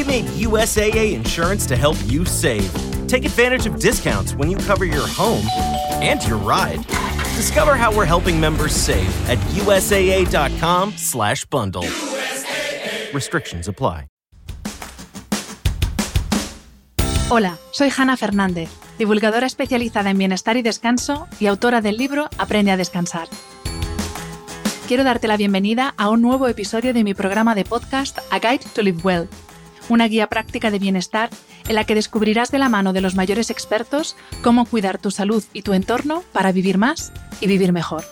We made USAA insurance to help you save. Take advantage of discounts when you cover your home and your ride. Discover how we're helping members save at USAA.com/slash bundle. Restrictions apply. Hola, soy Hanna Fernández, divulgadora especializada en bienestar y descanso y autora del libro Aprende a descansar. Quiero darte la bienvenida a un nuevo episodio de mi programa de podcast A Guide to Live Well, una guía práctica de bienestar en la que descubrirás de la mano de los mayores expertos cómo cuidar tu salud y tu entorno para vivir más y vivir mejor.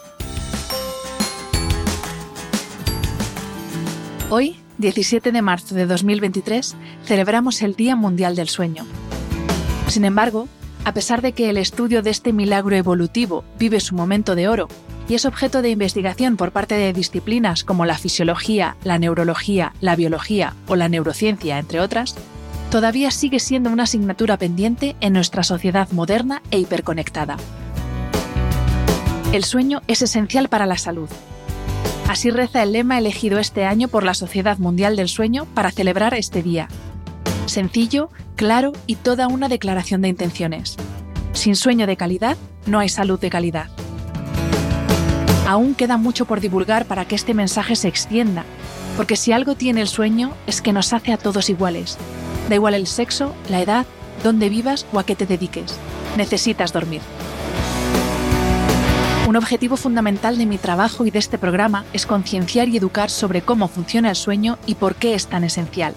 Hoy, 17 de marzo de 2023, celebramos el Día Mundial del Sueño. Sin embargo, a pesar de que el estudio de este milagro evolutivo vive su momento de oro y es objeto de investigación por parte de disciplinas como la fisiología, la neurología, la biología o la neurociencia, entre otras, todavía sigue siendo una asignatura pendiente en nuestra sociedad moderna e hiperconectada. El sueño es esencial para la salud. Así reza el lema elegido este año por la Sociedad Mundial del Sueño para celebrar este día. Sencillo, claro y toda una declaración de intenciones. Sin sueño de calidad, no hay salud de calidad. Aún queda mucho por divulgar para que este mensaje se extienda, porque si algo tiene el sueño es que nos hace a todos iguales. Da igual el sexo, la edad, dónde vivas o a qué te dediques. Necesitas dormir. Un objetivo fundamental de mi trabajo y de este programa es concienciar y educar sobre cómo funciona el sueño y por qué es tan esencial.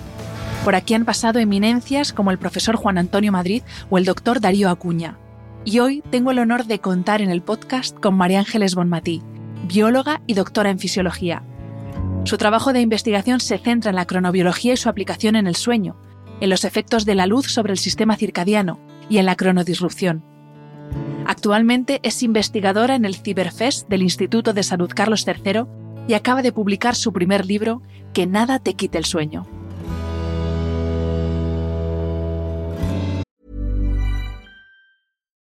Por aquí han pasado eminencias como el profesor Juan Antonio Madrid o el doctor Darío Acuña. Y hoy tengo el honor de contar en el podcast con María Ángeles Bonmatí, bióloga y doctora en fisiología. Su trabajo de investigación se centra en la cronobiología y su aplicación en el sueño, en los efectos de la luz sobre el sistema circadiano y en la cronodisrupción. Actualmente es investigadora en el Ciberfest del Instituto de Salud Carlos III y acaba de publicar su primer libro, Que nada te quite el sueño.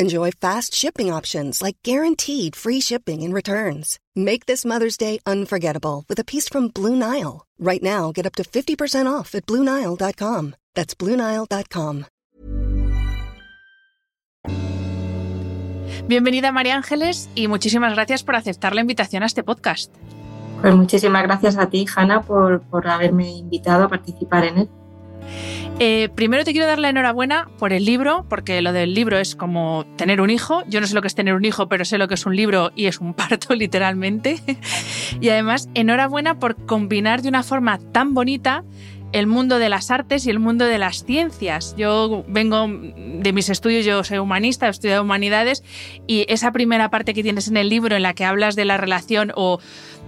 Enjoy fast shipping options like guaranteed free shipping and returns. Make this Mother's Day unforgettable with a piece from Blue Nile. Right now, get up to 50% off at BlueNile.com. That's BlueNile.com. Bienvenida María Ángeles y muchísimas gracias por aceptar la invitación a este podcast. Pues muchísimas gracias a ti, Hanna, por, por haberme invitado a participar en él. Eh, primero te quiero dar la enhorabuena por el libro, porque lo del libro es como tener un hijo. Yo no sé lo que es tener un hijo, pero sé lo que es un libro y es un parto, literalmente. y además, enhorabuena por combinar de una forma tan bonita el mundo de las artes y el mundo de las ciencias. Yo vengo de mis estudios, yo soy humanista, he estudiado humanidades y esa primera parte que tienes en el libro en la que hablas de la relación o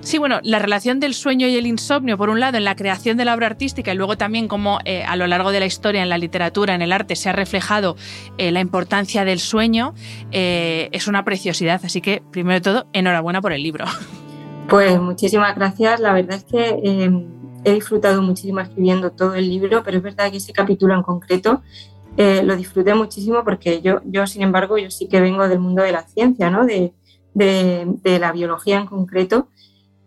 Sí, bueno, la relación del sueño y el insomnio, por un lado, en la creación de la obra artística y luego también cómo eh, a lo largo de la historia, en la literatura, en el arte, se ha reflejado eh, la importancia del sueño, eh, es una preciosidad. Así que, primero de todo, enhorabuena por el libro. Pues muchísimas gracias. La verdad es que he disfrutado muchísimo escribiendo todo el libro, pero es verdad que ese capítulo en concreto lo disfruté muchísimo porque yo, yo, sin embargo, yo sí que vengo del mundo de la ciencia, ¿no? de, de la biología en concreto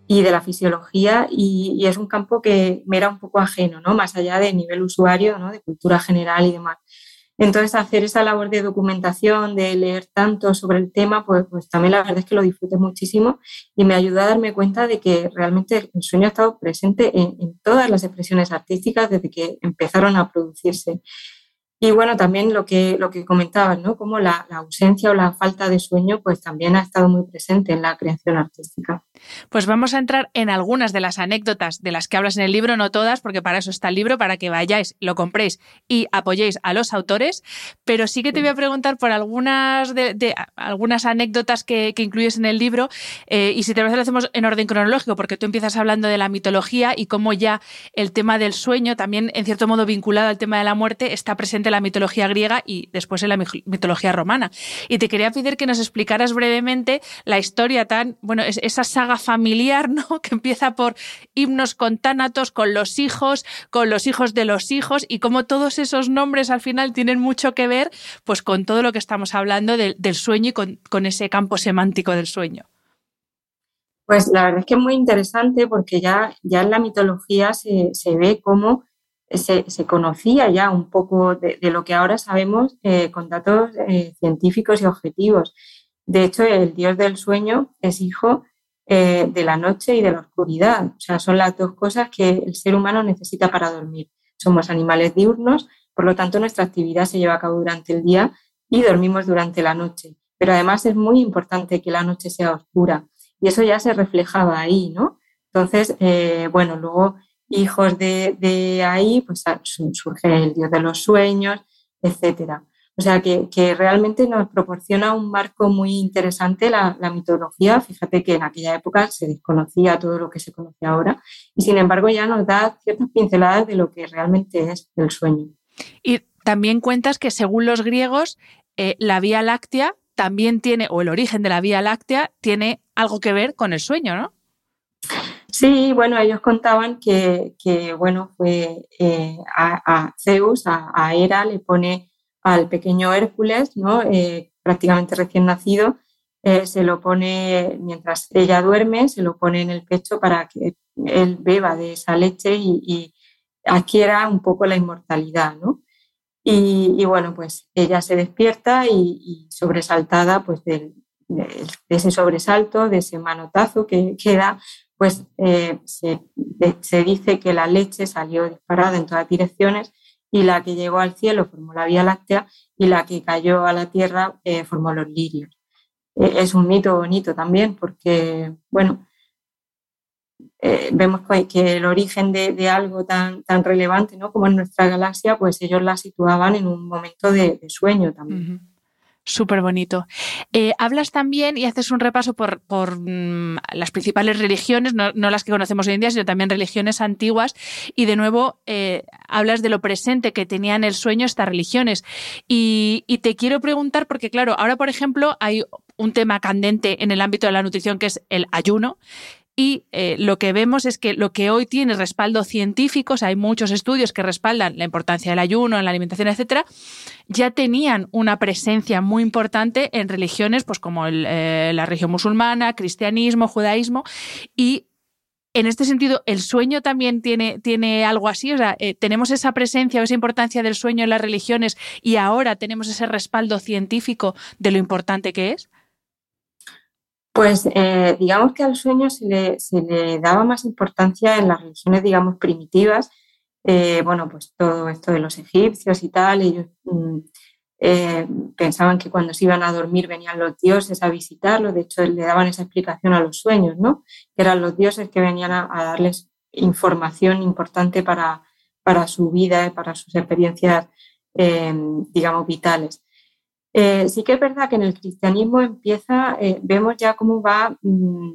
y de la fisiología y, es un campo que me era un poco ajeno, ¿no? más allá de nivel usuario, ¿no? de cultura general y demás. Entonces, hacer esa labor de documentación, de leer tanto sobre el tema, pues, pues también la verdad es que lo disfruté muchísimo y me ayudó a darme cuenta de que realmente el sueño ha estado presente en, todas las expresiones artísticas desde que empezaron a producirse. y bueno, también lo que, lo que comentabas, ¿no? Como la, ausencia o la falta de sueño, pues también ha estado muy presente en la creación artística. Pues vamos a entrar en algunas de las anécdotas de las que hablas en el libro, no todas, porque para eso está el libro, para que vayáis, lo compréis y apoyéis a los autores. Pero sí que te voy a preguntar por algunas de, algunas anécdotas que, incluyes en el libro. Eh, y si te parece, lo hacemos en orden cronológico, porque tú empiezas hablando de la mitología y cómo ya el tema del sueño, también en cierto modo vinculado al tema de la muerte, está presente la mitología griega y después en la mitología romana. Y te quería pedir que nos explicaras brevemente la historia tan, bueno, esa saga familiar, ¿no? Que empieza por himnos con tánatos, con los hijos, con los hijos de los hijos y cómo todos esos nombres al final tienen mucho que ver pues con todo lo que estamos hablando del sueño y con, ese campo semántico del sueño. Pues la verdad es que es muy interesante porque ya, ya en la mitología se, se ve cómo se, conocía ya un poco de, lo que ahora sabemos eh, con datos eh, científicos y objetivos. De hecho, el dios del sueño es hijo eh, de la noche y de la oscuridad. O sea, son las dos cosas que el ser humano necesita para dormir. Somos animales diurnos, por lo tanto, nuestra actividad se lleva a cabo durante el día y dormimos durante la noche. Pero además es muy importante que la noche sea oscura y eso ya se reflejaba ahí, ¿no? Entonces, bueno, luego hijos de, ahí, pues surge el dios de los sueños, etcétera. O sea que, realmente nos proporciona un marco muy interesante la, mitología. Fíjate que en aquella época se desconocía todo lo que se conoce ahora y sin embargo ya nos da ciertas pinceladas de lo que realmente es el sueño. Y también cuentas que según los griegos, eh, la Vía Láctea también tiene, o el origen de la Vía Láctea tiene algo que ver con el sueño, ¿no? Sí, bueno, ellos contaban que, bueno, fue eh, a, Zeus, a, Hera, le pone al pequeño Hércules, ¿no? Eh, prácticamente recién nacido, eh, se lo pone mientras ella duerme, se lo pone en el pecho para que él beba de esa leche y, adquiera un poco la inmortalidad, ¿no? Y, bueno, pues ella se despierta y, sobresaltada pues de, ese sobresalto, de ese manotazo que queda, pues eh, se, dice que la leche salió disparada en todas direcciones y la que llegó al cielo formó la Vía Láctea y la que cayó a la tierra eh, formó los lirios. Eh, es un mito bonito también porque, bueno, vemos que el origen de, algo tan, tan relevante ¿no? como en nuestra galaxia, pues ellos la situaban en un momento de, sueño también. Súper bonito. Eh, hablas también y haces un repaso por, mm, las principales religiones, no, las que conocemos hoy en día, sino también religiones antiguas. Y de nuevo eh, hablas de lo presente que tenían el sueño estas religiones. Y te quiero preguntar, porque claro, ahora por ejemplo hay un tema candente en el ámbito de la nutrición que es el ayuno. Y eh, lo que vemos es que lo que hoy tiene respaldo científico, hay muchos estudios que respaldan la importancia del ayuno en la alimentación, etcétera, ya tenían una presencia muy importante en religiones, pues como eh, la religión musulmana, cristianismo, judaísmo, y en este sentido, ¿el sueño también tiene, tiene algo así? O sea, eh, ¿tenemos esa presencia o esa importancia del sueño en las religiones y ahora tenemos ese respaldo científico de lo importante que es? Pues eh, digamos que al sueño se le, daba más importancia en las religiones, digamos, primitivas. Eh, bueno, pues todo esto de los egipcios y tal, ellos mm, eh, pensaban que cuando se iban a dormir venían los dioses a visitarlos, de hecho le daban esa explicación a los sueños, ¿no? Que eran los dioses que venían a, darles información importante para, para su vida, para sus experiencias, digamos, vitales. Eh, sí que es verdad que en el cristianismo empieza, eh, vemos ya cómo va mm,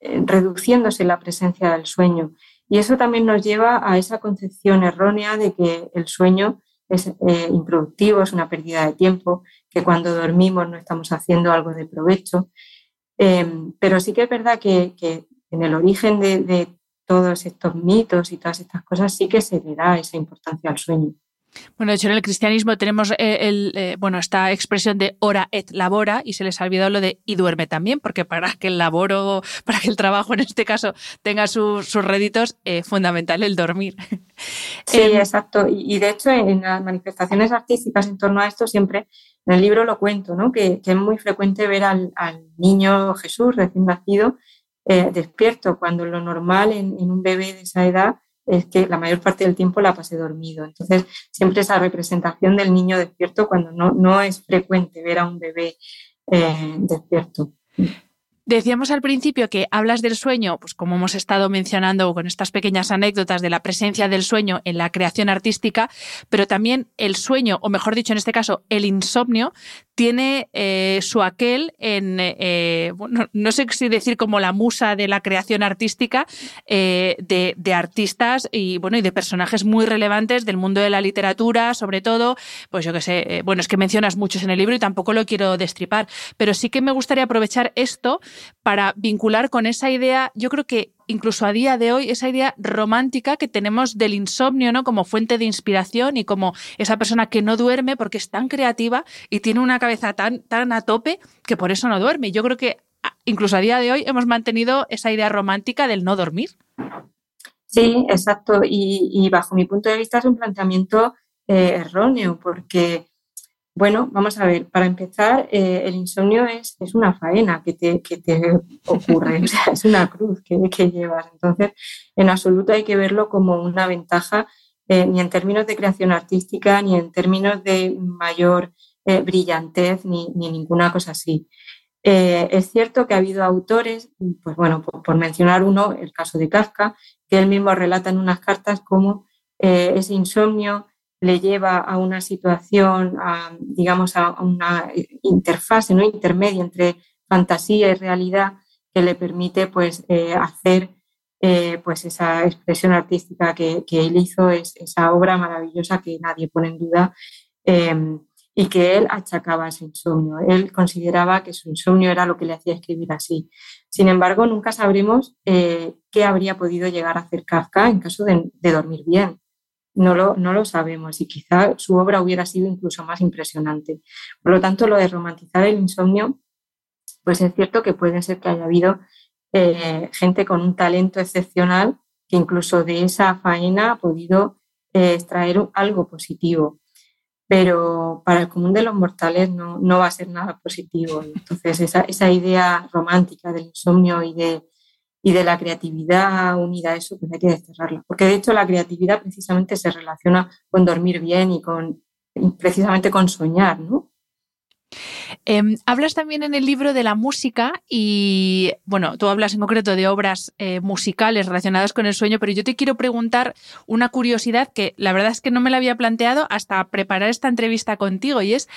eh, reduciéndose la presencia del sueño. Y eso también nos lleva a esa concepción errónea de que el sueño es improductivo, es una pérdida de tiempo, que cuando dormimos no estamos haciendo algo de provecho. Em, pero sí que es verdad que, en el origen de, de todos estos mitos y todas estas cosas sí que se le da esa importancia al sueño. Bueno, de hecho, en el cristianismo tenemos eh, el, eh, bueno, esta expresión de ora et labora y se les ha olvidado lo de y duerme también, porque para que el laboro, para que el trabajo en este caso tenga sus réditos, es eh, fundamental el dormir. Sí, em, exacto. Y, de hecho, en las manifestaciones artísticas en torno a esto, siempre en el libro lo cuento, ¿no? que, es muy frecuente ver al, niño Jesús recién nacido despierto, cuando lo normal en, en un bebé de esa edad es que la mayor parte del tiempo la pasé dormido. Entonces, siempre esa representación del niño despierto cuando no, no es frecuente ver a un bebé eh, despierto. Decíamos al principio que hablas del sueño, pues como hemos estado mencionando con estas pequeñas anécdotas de la presencia del sueño en la creación artística, pero también el sueño, o mejor dicho en este caso, el insomnio, tiene eh, su aquel en, eh, bueno, no sé si decir como la musa de la creación artística eh, de, de, artistas y, bueno, y de personajes muy relevantes del mundo de la literatura, sobre todo, pues yo que sé, bueno, es que mencionas muchos en el libro y tampoco lo quiero destripar, pero sí que me gustaría aprovechar esto para vincular con esa idea, yo creo que incluso a día de hoy, esa idea romántica que tenemos del insomnio, ¿no? Como fuente de inspiración y como esa persona que no duerme porque es tan creativa y tiene una cabeza tan, tan a tope que por eso no duerme. Yo creo que incluso a día de hoy hemos mantenido esa idea romántica del no dormir. Sí, exacto. Y, bajo mi punto de vista es un planteamiento eh, erróneo porque bueno, vamos a ver, para empezar, eh, el insomnio es, es, una faena que te, que te ocurre, o sea, es una cruz que, que, llevas. Entonces, en absoluto hay que verlo como una ventaja, eh, ni en términos de creación artística, ni en términos de mayor eh, brillantez, ni, ni, ninguna cosa así. es cierto que ha habido autores, pues bueno, por, por, mencionar uno, el caso de Kafka, que él mismo relata en unas cartas cómo ese insomnio le lleva a una situación, digamos, a una interfase ¿no? intermedia entre fantasía y realidad que le permite pues, eh, hacer eh, pues esa expresión artística que, él hizo, es, esa obra maravillosa que nadie pone en duda em, y que él achacaba a su insomnio. Él consideraba que su insomnio era lo que le hacía escribir así. Sin embargo, nunca sabremos eh, qué habría podido llegar a hacer Kafka en caso de dormir bien no lo, no lo sabemos y quizá su obra hubiera sido incluso más impresionante. Por lo tanto, lo de romantizar el insomnio, pues es cierto que puede ser que haya habido eh, gente con un talento excepcional que incluso de esa faena ha podido eh, extraer algo positivo. Pero para el común de los mortales no, no va a ser nada positivo. Entonces, esa, esa idea romántica del insomnio y de y de la creatividad unida a eso, pues hay que desterrarla. Porque de hecho la creatividad precisamente se relaciona con dormir bien y con precisamente con soñar, ¿no? Em, hablas también en el libro de la música y, bueno, tú hablas en concreto de obras eh, musicales relacionadas con el sueño, pero yo te quiero preguntar una curiosidad que la verdad es que no me la había planteado hasta preparar esta entrevista contigo y es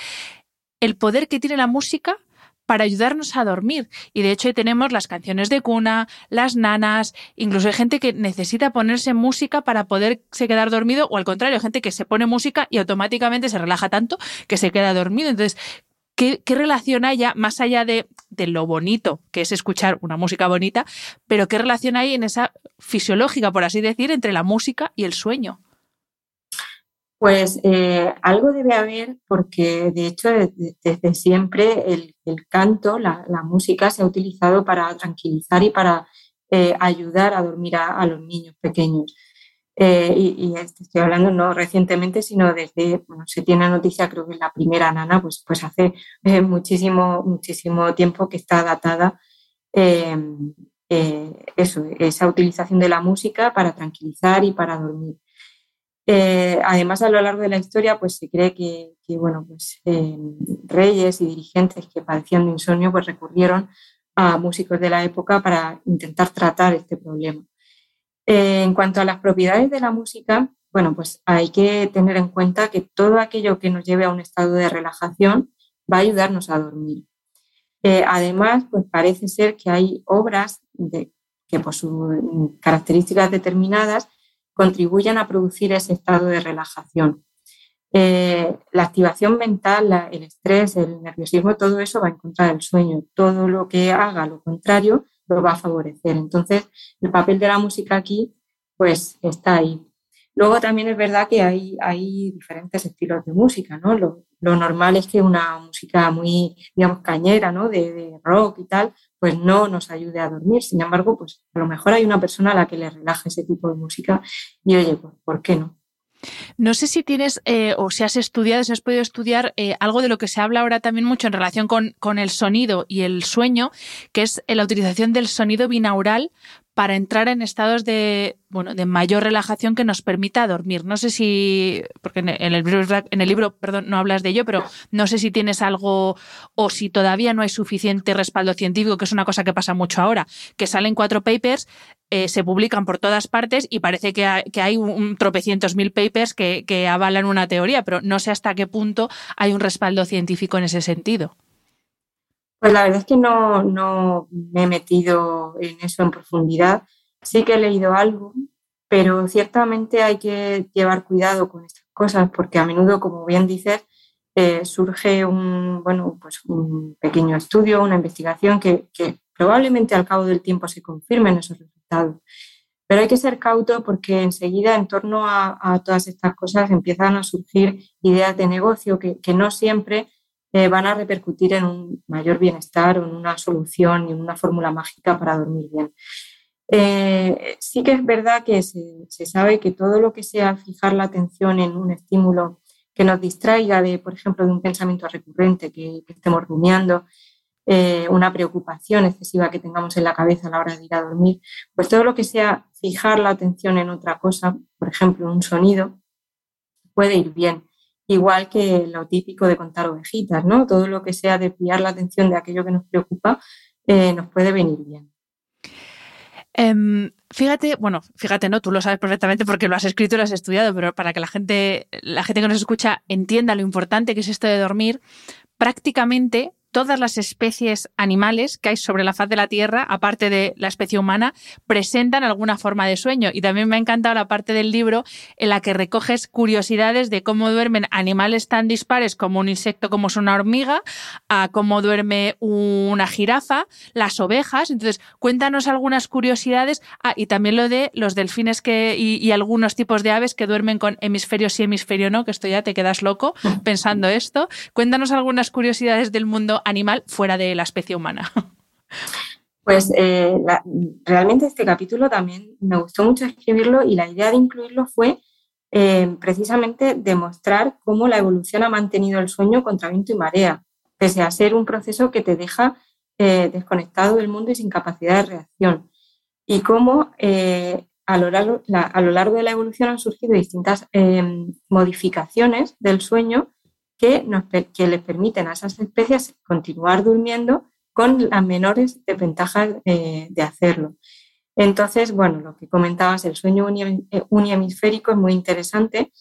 el poder que tiene la música para ayudarnos a dormir. Y de hecho tenemos las canciones de cuna, las nanas, incluso hay gente que necesita ponerse música para poderse quedar dormido o al contrario, gente que se pone música y automáticamente se relaja tanto que se queda dormido. Entonces, ¿qué, relación hay más allá de, de lo bonito que es escuchar una música bonita, pero qué relación hay en esa fisiológica, por así decir, entre la música y el sueño? Pues eh, algo debe haber porque de hecho desde, siempre el, canto, la, música se ha utilizado para tranquilizar y para eh, ayudar a dormir a, los niños pequeños. Eh, y, estoy hablando no recientemente, sino desde, bueno, se tiene noticia, creo que la primera nana, pues, pues hace muchísimo, muchísimo tiempo que está datada eso, esa utilización de la música para tranquilizar y para dormir. Eh, además, a lo largo de la historia, pues se cree que, bueno, pues, eh, reyes y dirigentes que padecían de insomnio pues, recurrieron a músicos de la época para intentar tratar este problema. Eh, en cuanto a las propiedades de la música, bueno, pues hay que tener en cuenta que todo aquello que nos lleve a un estado de relajación va a ayudarnos a dormir. además, pues parece ser que hay obras que por sus características determinadas contribuyan a producir ese estado de relajación. Eh, la activación mental, el estrés, el nerviosismo, todo eso va en contra del sueño. Todo lo que haga lo contrario lo va a favorecer. Entonces, el papel de la música aquí, pues está ahí. Luego también es verdad que hay, diferentes estilos de música, ¿no? Lo, normal es que una música muy, digamos, cañera, ¿no? De, de, rock y tal, pues no nos ayude a dormir. Sin embargo, pues a lo mejor hay una persona a la que le relaje ese tipo de música y oye, pues, ¿por qué no? No sé si tienes eh, o si has estudiado, si has podido estudiar eh, algo de lo que se habla ahora también mucho en relación con, con, el sonido y el sueño, que es la utilización del sonido binaural para entrar en estados de, bueno, de mayor relajación que nos permita dormir. No sé si, porque en el, en el libro perdón, no hablas de ello, pero no sé si tienes algo o si todavía no hay suficiente respaldo científico, que es una cosa que pasa mucho ahora, que salen cuatro papers, eh, se publican por todas partes y parece que hay, un, tropecientos mil papers que, que avalan una teoría, pero no sé hasta qué punto hay un respaldo científico en ese sentido. Pues la verdad es que no, no me he metido en eso en profundidad. Sí que he leído algo, pero ciertamente hay que llevar cuidado con estas cosas porque a menudo, como bien dices, eh, surge un, bueno, pues un pequeño estudio, una investigación que, probablemente al cabo del tiempo se confirmen esos resultados. Pero hay que ser cauto porque enseguida en torno a, todas estas cosas empiezan a surgir ideas de negocio que, que no siempre eh, van a repercutir en un mayor bienestar en una solución y en una fórmula mágica para dormir bien. Eh, sí que es verdad que se, sabe que todo lo que sea fijar la atención en un estímulo que nos distraiga de, por ejemplo, de un pensamiento recurrente que, estemos rumiando, eh, una preocupación excesiva que tengamos en la cabeza a la hora de ir a dormir, pues todo lo que sea fijar la atención en otra cosa, por ejemplo, un sonido, puede ir bien igual que lo típico de contar ovejitas, ¿no? Todo lo que sea desviar la atención de aquello que nos preocupa eh, nos puede venir bien. Em, fíjate, bueno, fíjate, no, tú lo sabes perfectamente porque lo has escrito y lo has estudiado, pero para que la gente, la gente que nos escucha entienda lo importante que es esto de dormir, prácticamente todas las especies animales que hay sobre la faz de la Tierra, aparte de la especie humana, presentan alguna forma de sueño. Y también me ha encantado la parte del libro en la que recoges curiosidades de cómo duermen animales tan dispares como un insecto como es una hormiga, a cómo duerme una jirafa, las ovejas. Entonces, cuéntanos algunas curiosidades. Ah, y también lo de los delfines que, y, algunos tipos de aves que duermen con hemisferio sí, hemisferio no, que esto ya te quedas loco pensando esto. Cuéntanos algunas curiosidades del mundo animal fuera de la especie humana? Pues eh, realmente este capítulo también me gustó mucho escribirlo y la idea de incluirlo fue eh, precisamente demostrar cómo la evolución ha mantenido el sueño contra viento y marea, pese a ser un proceso que te deja eh, desconectado del mundo y sin capacidad de reacción. Y cómo a lo, largo, a, lo largo, de la evolución han surgido distintas modificaciones del sueño que, les permiten a esas especies continuar durmiendo con las menores desventajas eh, de hacerlo. Entonces, bueno, lo que comentabas, el sueño eh, unihemisférico es muy interesante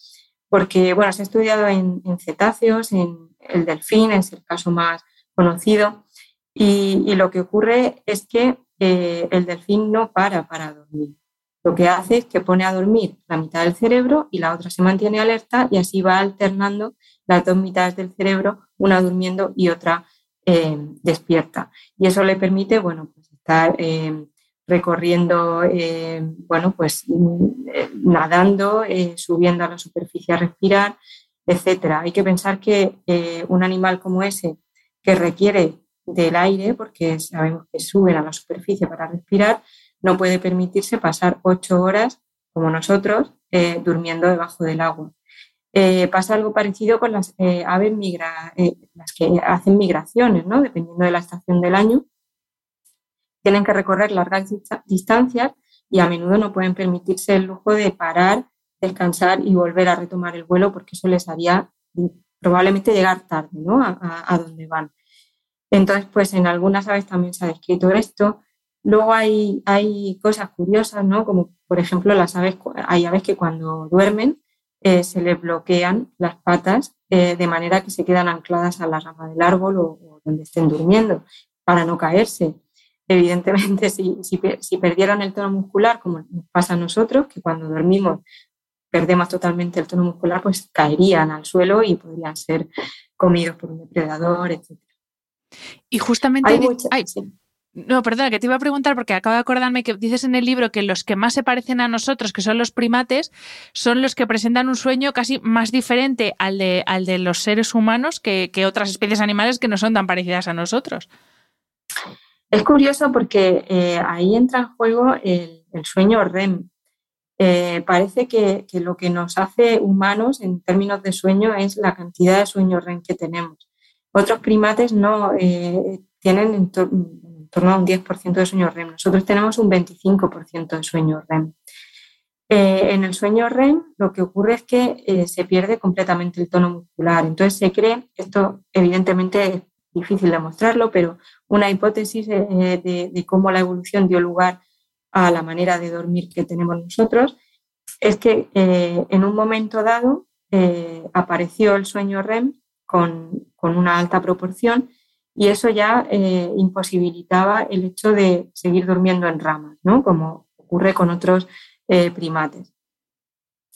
porque, bueno, se ha estudiado en, cetáceos, en el delfín, es el caso más conocido, y, lo que ocurre es que eh, el delfín no para para dormir. Lo que hace es que pone a dormir la mitad del cerebro y la otra se mantiene alerta y así va alternando las dos mitades del cerebro, una durmiendo y otra eh, despierta. Y eso le permite, bueno, pues estar eh, recorriendo, eh, bueno, pues nadando, subiendo a la superficie a respirar, etcétera. Hay que pensar que un animal como ese, que requiere del aire, porque sabemos que suben a la superficie para respirar, no puede permitirse pasar ocho horas, como nosotros, durmiendo debajo del agua. Eh, pasa algo parecido con las eh, aves migra, eh, las que hacen migraciones, ¿no? dependiendo de la estación del año. Tienen que recorrer largas distancias y a menudo no pueden permitirse el lujo de parar, descansar y volver a retomar el vuelo porque eso les haría probablemente llegar tarde ¿no? a, a donde van. Entonces, pues en algunas aves también se ha descrito esto. Luego hay, hay cosas curiosas, ¿no? Como por ejemplo las aves, hay aves que cuando duermen eh, se les bloquean las patas eh, de manera que se quedan ancladas a la rama del árbol o, donde estén durmiendo para no caerse. Evidentemente, si, si, perdieran el tono muscular, como nos pasa a nosotros, que cuando dormimos perdemos totalmente el tono muscular, pues caerían al suelo y podrían ser comidos por un depredador, etc. Y justamente... Hay no, perdona, que te iba a preguntar porque acabo de acordarme que dices en el libro que los que más se parecen a nosotros, que son los primates, son los que presentan un sueño casi más diferente al de, al de los seres humanos que, otras especies animales que no son tan parecidas a nosotros. Es curioso porque eh, ahí entra en juego el, sueño REM. Eh, parece que, lo que nos hace humanos en términos de sueño es la cantidad de sueño REM que tenemos. Otros primates no eh, tienen en torno a un 10% de sueño REM. Nosotros tenemos un 25% de sueño REM. Eh, en el sueño REM lo que ocurre es que eh, se pierde completamente el tono muscular. Entonces se cree, esto evidentemente es difícil demostrarlo, pero una hipótesis de, de, cómo la evolución dio lugar a la manera de dormir que tenemos nosotros es que en un momento dado apareció el sueño REM con, una alta proporción y eso ya eh, imposibilitaba el hecho de seguir durmiendo en ramas, ¿no? como ocurre con otros eh, primates.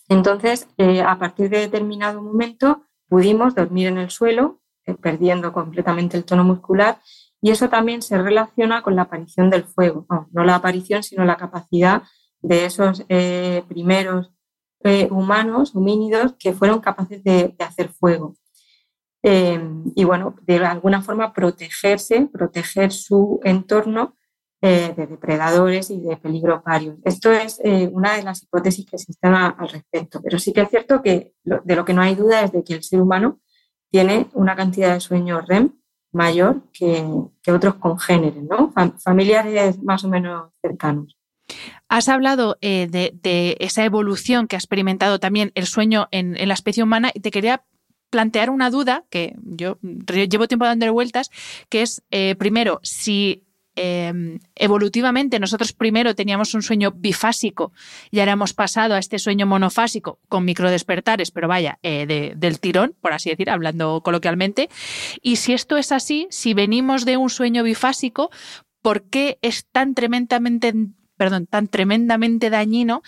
Entonces, eh, a partir de determinado momento, pudimos dormir en el suelo, perdiendo completamente el tono muscular, y eso también se relaciona con la aparición del fuego, no, la aparición, sino la capacidad de esos primeros humanos, homínidos, que fueron capaces de hacer fuego. Em, y bueno, de alguna forma protegerse, proteger su entorno eh, de depredadores y de peligro varios. Esto es eh, una de las hipótesis que existen al respecto, pero sí que es cierto que de lo que no hay duda es de que el ser humano tiene una cantidad de sueño REM mayor que, otros congéneres, ¿no? familiares más o menos cercanos. Has hablado eh, de, esa evolución que ha experimentado también el sueño en, en, la especie humana y te quería plantear una duda que yo llevo tiempo dando vueltas, que es, eh, primero, si em, evolutivamente nosotros primero teníamos un sueño bifásico y ahora hemos pasado a este sueño monofásico con microdespertares, pero vaya, eh, del tirón, por así decir, hablando coloquialmente. Y si esto es así, si venimos de un sueño bifásico, ¿por qué es tan tremendamente, perdón, tan tremendamente dañino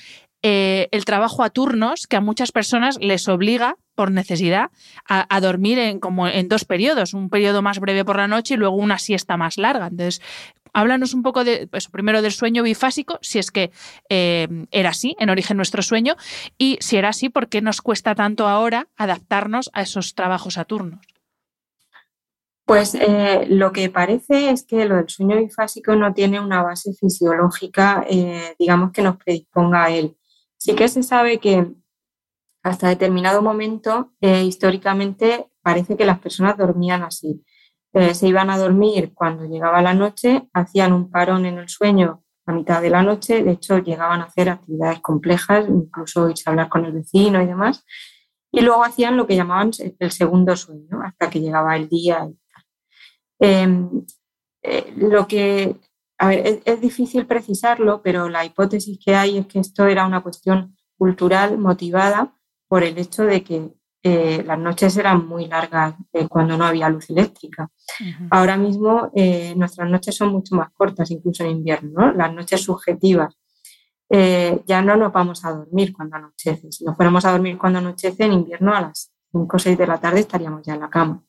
eh, el trabajo a turnos que a muchas personas les obliga por necesidad a, dormir en, como en dos periodos, un periodo más breve por la noche y luego una siesta más larga. Entonces, háblanos un poco de, pues, primero del sueño bifásico, si es que eh, era así, en origen nuestro sueño, y si era así, ¿por qué nos cuesta tanto ahora adaptarnos a esos trabajos a turnos? Pues eh, lo que parece es que lo del sueño bifásico no tiene una base fisiológica, digamos, que nos predisponga a él. Sí que se sabe que hasta determinado momento, eh, históricamente, parece que las personas dormían así. Eh, se iban a dormir cuando llegaba la noche, hacían un parón en el sueño a mitad de la noche, de hecho llegaban a hacer actividades complejas, incluso irse a hablar con el vecino y demás, y luego hacían lo que llamaban el segundo sueño, hasta que llegaba el día. Em, eh, lo que, a ver, es difícil precisarlo, pero la hipótesis que hay es que esto era una cuestión cultural motivada por el hecho de que eh, las noches eran muy largas eh, cuando no había luz eléctrica. Ahora mismo eh, nuestras noches son mucho más cortas, incluso en invierno, las noches subjetivas. ya no nos vamos a dormir cuando anochece. Si nos fuéramos a dormir cuando anochece, en invierno a las 5 o 6 de la tarde estaríamos ya en la cama.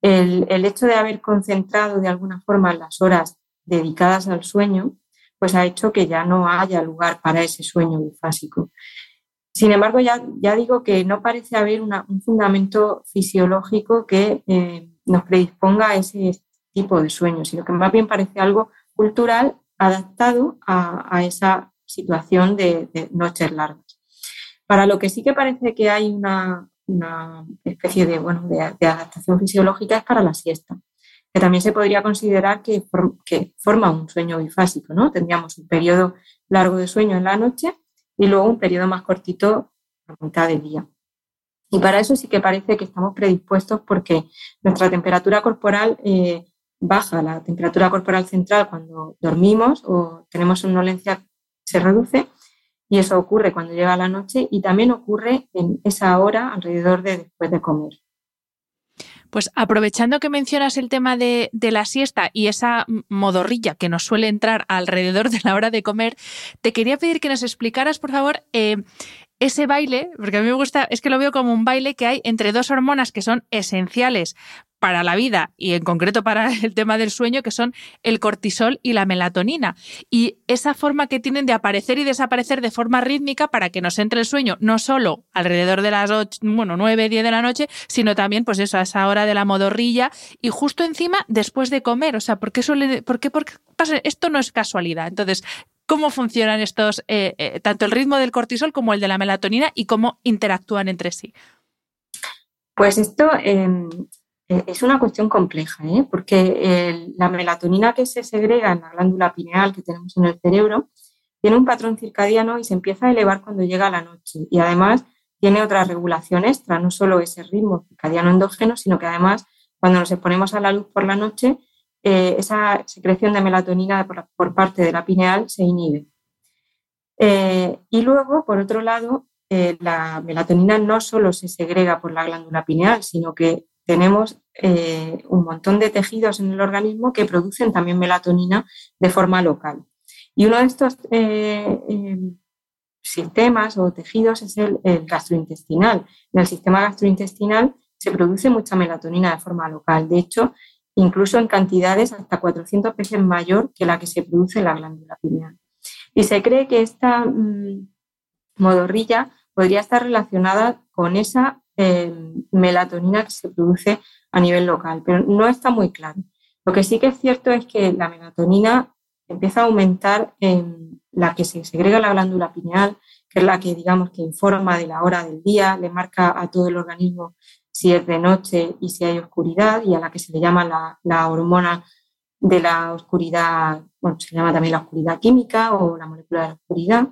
El, el hecho de haber concentrado de alguna forma las horas dedicadas al sueño, pues ha hecho que ya no haya lugar para ese sueño bifásico. Sin embargo, ya, ya digo que no parece haber un fundamento fisiológico que eh, nos predisponga a ese tipo de sueño, sino que más bien parece algo cultural adaptado a, esa situación de, noches largas. Para lo que sí que parece que hay una, especie de, bueno, de, adaptación fisiológica es para la siesta, que también se podría considerar que, que forma un sueño bifásico. ¿no? Tendríamos un periodo largo de sueño en la noche y luego un periodo más cortito a mitad del día. Y para eso sí que parece que estamos predispuestos porque nuestra temperatura corporal eh, baja, la temperatura corporal central cuando dormimos o tenemos somnolencia se reduce y eso ocurre cuando llega la noche y también ocurre en esa hora alrededor de después de comer. Pues aprovechando que mencionas el tema de, la siesta y esa modorrilla que nos suele entrar alrededor de la hora de comer, te quería pedir que nos explicaras, por favor, eh, ese baile, porque a mí me gusta, es que lo veo como un baile que hay entre dos hormonas que son esenciales para la vida y en concreto para el tema del sueño, que son el cortisol y la melatonina. Y esa forma que tienen de aparecer y desaparecer de forma rítmica para que nos entre el sueño, no solo alrededor de las 8, bueno, 9, 10 de la noche, sino también, pues eso, a esa hora de la modorrilla y justo encima después de comer. O sea, ¿por qué suele, por qué, por qué? Esto no es casualidad. Entonces, ¿cómo funcionan estos, eh, eh, tanto el ritmo del cortisol como el de la melatonina y cómo interactúan entre sí? Pues esto, em, eh, es una cuestión compleja, ¿eh? porque la melatonina que se segrega en la glándula pineal que tenemos en el cerebro tiene un patrón circadiano y se empieza a elevar cuando llega la noche. Y además tiene otra regulación extra, no solo ese ritmo circadiano endógeno, sino que además cuando nos exponemos a la luz por la noche, eh, esa secreción de melatonina por, parte de la pineal se inhibe. y luego, por otro lado, la melatonina no solo se segrega por la glándula pineal, sino que tenemos eh, un montón de tejidos en el organismo que producen también melatonina de forma local. Y uno de estos eh, eh, sistemas o tejidos es el, gastrointestinal. En el sistema gastrointestinal se produce mucha melatonina de forma local. De hecho, incluso en cantidades hasta 400 veces mayor que la que se produce en la glándula pineal. Y se cree que esta mm, modorrilla podría estar relacionada con esa melatonina que se produce a nivel local, pero no está muy claro. Lo que sí que es cierto es que la melatonina empieza a aumentar en la que se segrega la glándula pineal, que es la que digamos que informa de la hora del día, le marca a todo el organismo si es de noche y si hay oscuridad, y a la que se le llama la, la hormona de la oscuridad, bueno, se llama también la oscuridad química o la molécula de la oscuridad.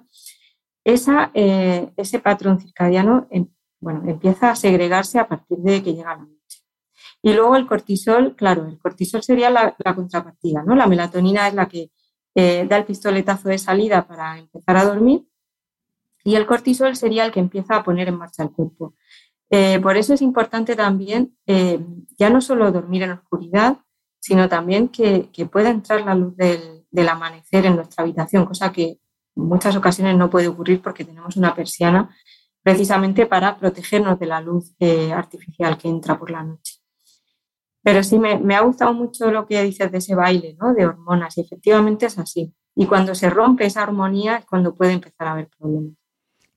Esa, eh, ese patrón circadiano em, bueno, empieza a segregarse a partir de que llega la noche. Y luego el cortisol, claro, el cortisol sería la, contrapartida, ¿no? La melatonina es la que eh, da el pistoletazo de salida para empezar a dormir y el cortisol sería el que empieza a poner en marcha el cuerpo. Eh, por eso es importante también eh, ya no solo dormir en oscuridad, sino también que, pueda entrar la luz del, del, amanecer en nuestra habitación, cosa que en muchas ocasiones no puede ocurrir porque tenemos una persiana precisamente para protegernos de la luz eh, artificial que entra por la noche. Pero sí, me, ha gustado mucho lo que dices de ese baile, ¿no? De hormonas, y efectivamente es así. Y cuando se rompe esa armonía es cuando puede empezar a haber problemas.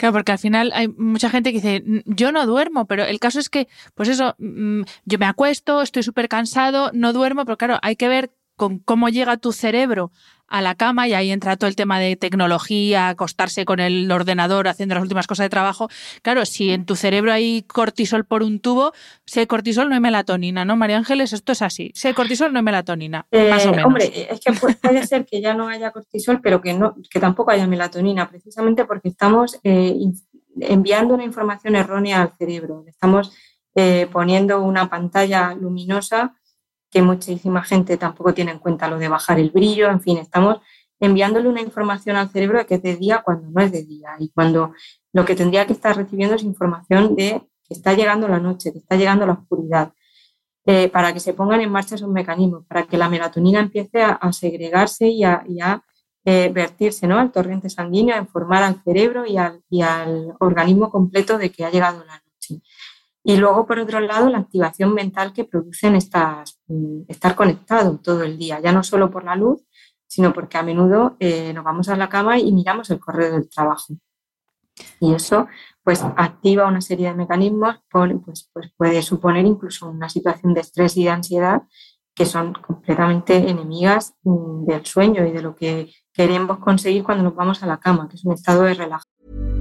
Claro, porque al final hay mucha gente que dice, yo no duermo, pero el caso es que, pues eso, mm, yo me acuesto, estoy súper cansado, no duermo, pero claro, hay que ver con cómo llega tu cerebro a la cama y ahí entra todo el tema de tecnología, acostarse con el ordenador haciendo las últimas cosas de trabajo. Claro, si en tu cerebro hay cortisol por un tubo, si hay cortisol no hay melatonina, ¿no? María Ángeles, esto es así. Si hay cortisol no hay melatonina, más o eh, menos. Hombre, es que puede ser que ya no haya cortisol, pero que, no, que tampoco haya melatonina, precisamente porque estamos eh, enviando una información errónea al cerebro. Estamos eh, poniendo una pantalla luminosa que muchísima gente tampoco tiene en cuenta lo de bajar el brillo, en fin, estamos enviándole una información al cerebro de que es de día cuando no es de día y cuando lo que tendría que estar recibiendo es información de que está llegando la noche, que está llegando la oscuridad, eh, para que se pongan en marcha esos mecanismos, para que la melatonina empiece a, segregarse y a, eh, vertirse ¿no? al torrente sanguíneo, a informar al cerebro y y al organismo completo de que ha llegado la noche. Y luego, por otro lado, la activación mental que producen estas, mm, estar conectado todo el día, ya no solo por la luz, sino porque a menudo eh, nos vamos a la cama y miramos el correo del trabajo. Y eso pues activa una serie de mecanismos, pues, pues puede suponer incluso una situación de estrés y de ansiedad que son completamente enemigas mm, del sueño y de lo que queremos conseguir cuando nos vamos a la cama, que es un estado de relajación.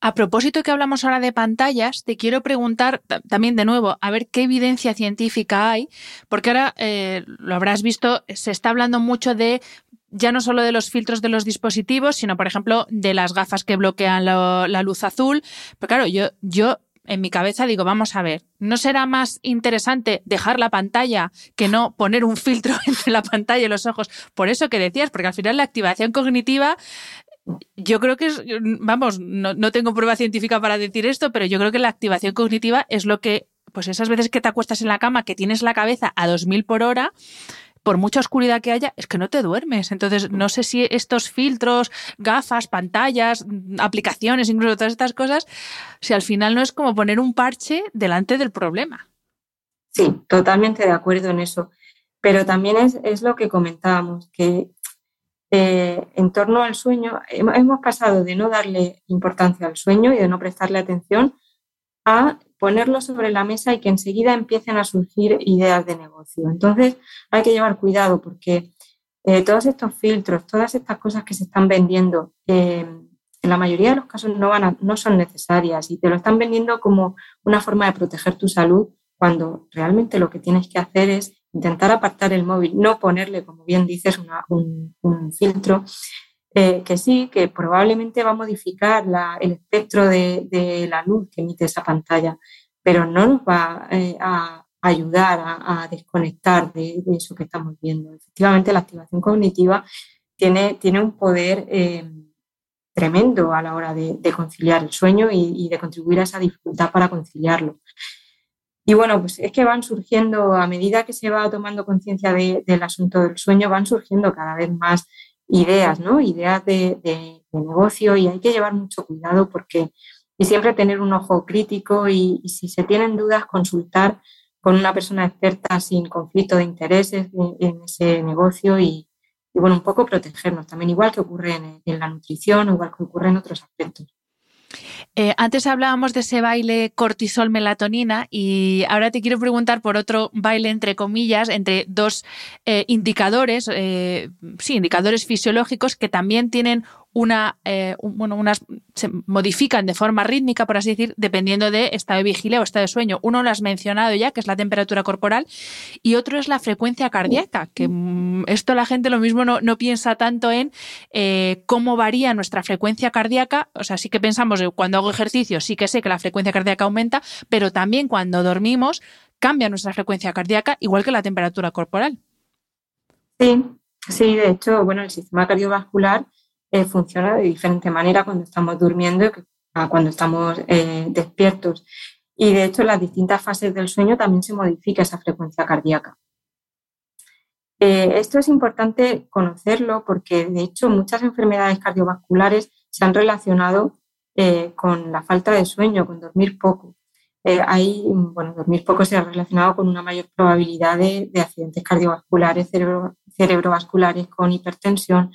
A propósito que hablamos ahora de pantallas, te quiero preguntar también de nuevo, a ver qué evidencia científica hay, porque ahora eh, lo habrás visto, se está hablando mucho de ya no solo de los filtros de los dispositivos, sino, por ejemplo, de las gafas que bloquean la luz azul. Pero claro, yo, yo en mi cabeza digo, vamos a ver, ¿no será más interesante dejar la pantalla que no poner un filtro entre la pantalla y los ojos? Por eso que decías, porque al final la activación cognitiva yo creo que es, vamos, no, tengo prueba científica para decir esto, pero yo creo que la activación cognitiva es lo que, pues esas veces que te acuestas en la cama, que tienes la cabeza a 2000 por hora, por mucha oscuridad que haya, es que no te duermes. Entonces, no sé si estos filtros, gafas, pantallas, aplicaciones, incluso todas estas cosas, si al final no es como poner un parche delante del problema. Sí, totalmente de acuerdo en eso. Pero también es, lo que comentábamos, que eh, en torno al sueño hemos pasado de no darle importancia al sueño y de no prestarle atención a ponerlo sobre la mesa y que enseguida empiecen a surgir ideas de negocio. Entonces hay que llevar cuidado porque eh, todos estos filtros, todas estas cosas que se están vendiendo, eh, en la mayoría de los casos no, van no son necesarias y te lo están vendiendo como una forma de proteger tu salud cuando realmente lo que tienes que hacer es intentar apartar el móvil, no ponerle, como bien dices, un, filtro, eh, que sí, que probablemente va a modificar el espectro de, la luz que emite esa pantalla, pero no nos va eh, a ayudar a, desconectar de, eso que estamos viendo. Efectivamente, la activación cognitiva tiene, tiene un poder eh, tremendo a la hora de, conciliar el sueño y, y de contribuir a esa dificultad para conciliarlo. Y bueno, pues es que van surgiendo, a medida que se va tomando conciencia del asunto del sueño, van surgiendo cada vez más ideas, ¿no? Ideas de, negocio y hay que llevar mucho cuidado porque y siempre tener un ojo crítico y, si se tienen dudas, consultar con una persona experta sin conflicto de intereses en, ese negocio y, bueno, un poco protegernos también, igual que ocurre en, en la nutrición igual que ocurre en otros aspectos. Eh, antes hablábamos de ese baile cortisol-melatonina y ahora te quiero preguntar por otro baile entre comillas, entre dos eh, indicadores, eh, sí, indicadores fisiológicos que también tienen una, eh, bueno, unas se modifican de forma rítmica, por así decir, dependiendo de estado de vigilia o estado de sueño. Uno lo has mencionado ya, que es la temperatura corporal, y otro es la frecuencia cardíaca, que mm, esto la gente lo mismo no, no piensa tanto en cómo varía nuestra frecuencia cardíaca. O sea, sí que pensamos, cuando hago ejercicio, sí que sé que la frecuencia cardíaca aumenta, pero también cuando dormimos cambia nuestra frecuencia cardíaca, igual que la temperatura corporal. Sí, sí, de hecho, bueno, el sistema cardiovascular eh, funciona de diferente manera cuando estamos durmiendo que cuando estamos eh, despiertos. Y de hecho, en las distintas fases del sueño también se modifica esa frecuencia cardíaca. Eh, esto es importante conocerlo porque, de hecho, muchas enfermedades cardiovasculares se han relacionado con la falta de sueño, con dormir poco. hay, bueno, dormir poco se ha relacionado con una mayor probabilidad de, accidentes cardiovasculares, cerebrovasculares con hipertensión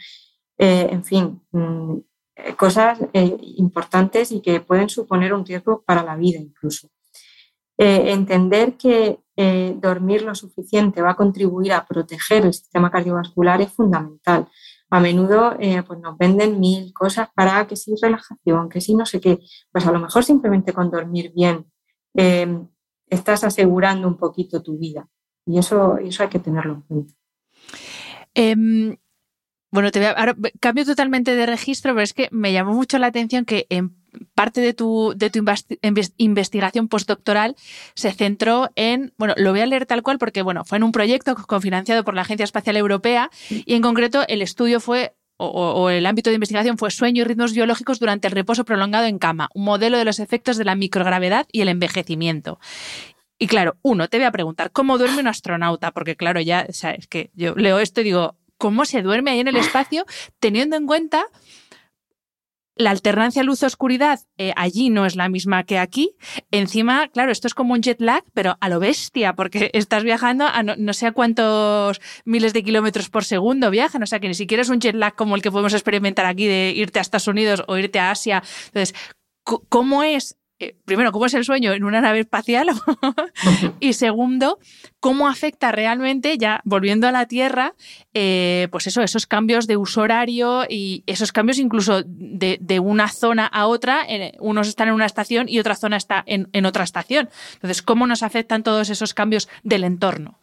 eh, en fin, mm, eh, cosas eh, importantes y que pueden suponer un riesgo para la vida incluso. entender que dormir lo suficiente va a contribuir a proteger el sistema cardiovascular es fundamental. A menudo pues nos venden mil cosas para que si relajación, que si no sé qué. Pues a lo mejor simplemente con dormir bien estás asegurando un poquito tu vida. Y eso, eso hay que tenerlo en cuenta. Em, bueno, te ahora cambio totalmente de registro, pero es que me llamó mucho la atención que en parte de tu, de tu investigación postdoctoral se centró en, bueno, lo voy a leer tal cual porque, bueno, fue en un proyecto cofinanciado por la Agencia Espacial Europea y en concreto el estudio fue o, el ámbito de investigación fue sueño y ritmos biológicos durante el reposo prolongado en cama, un modelo de los efectos de la microgravedad y el envejecimiento. Y claro, uno, te voy a preguntar, ¿cómo duerme un astronauta? Porque claro, ya, o sea, es que yo leo esto y digo, cómo se duerme ahí en el espacio, teniendo en cuenta la alternancia luz-oscuridad eh, allí no es la misma que aquí. Encima, claro, esto es como un jet lag, pero a lo bestia, porque estás viajando a no, sé a cuántos miles de kilómetros por segundo viajan. O sea, que ni siquiera es un jet lag como el que podemos experimentar aquí de irte a Estados Unidos o irte a Asia. Entonces, ¿cómo es primero, cómo es el sueño en una nave espacial y segundo, cómo afecta realmente, ya volviendo a la Tierra, eh, pues eso, esos cambios de uso horario y esos cambios incluso de, una zona a otra, unos están en una estación y otra zona está en, otra estación. Entonces, ¿cómo nos afectan todos esos cambios del entorno?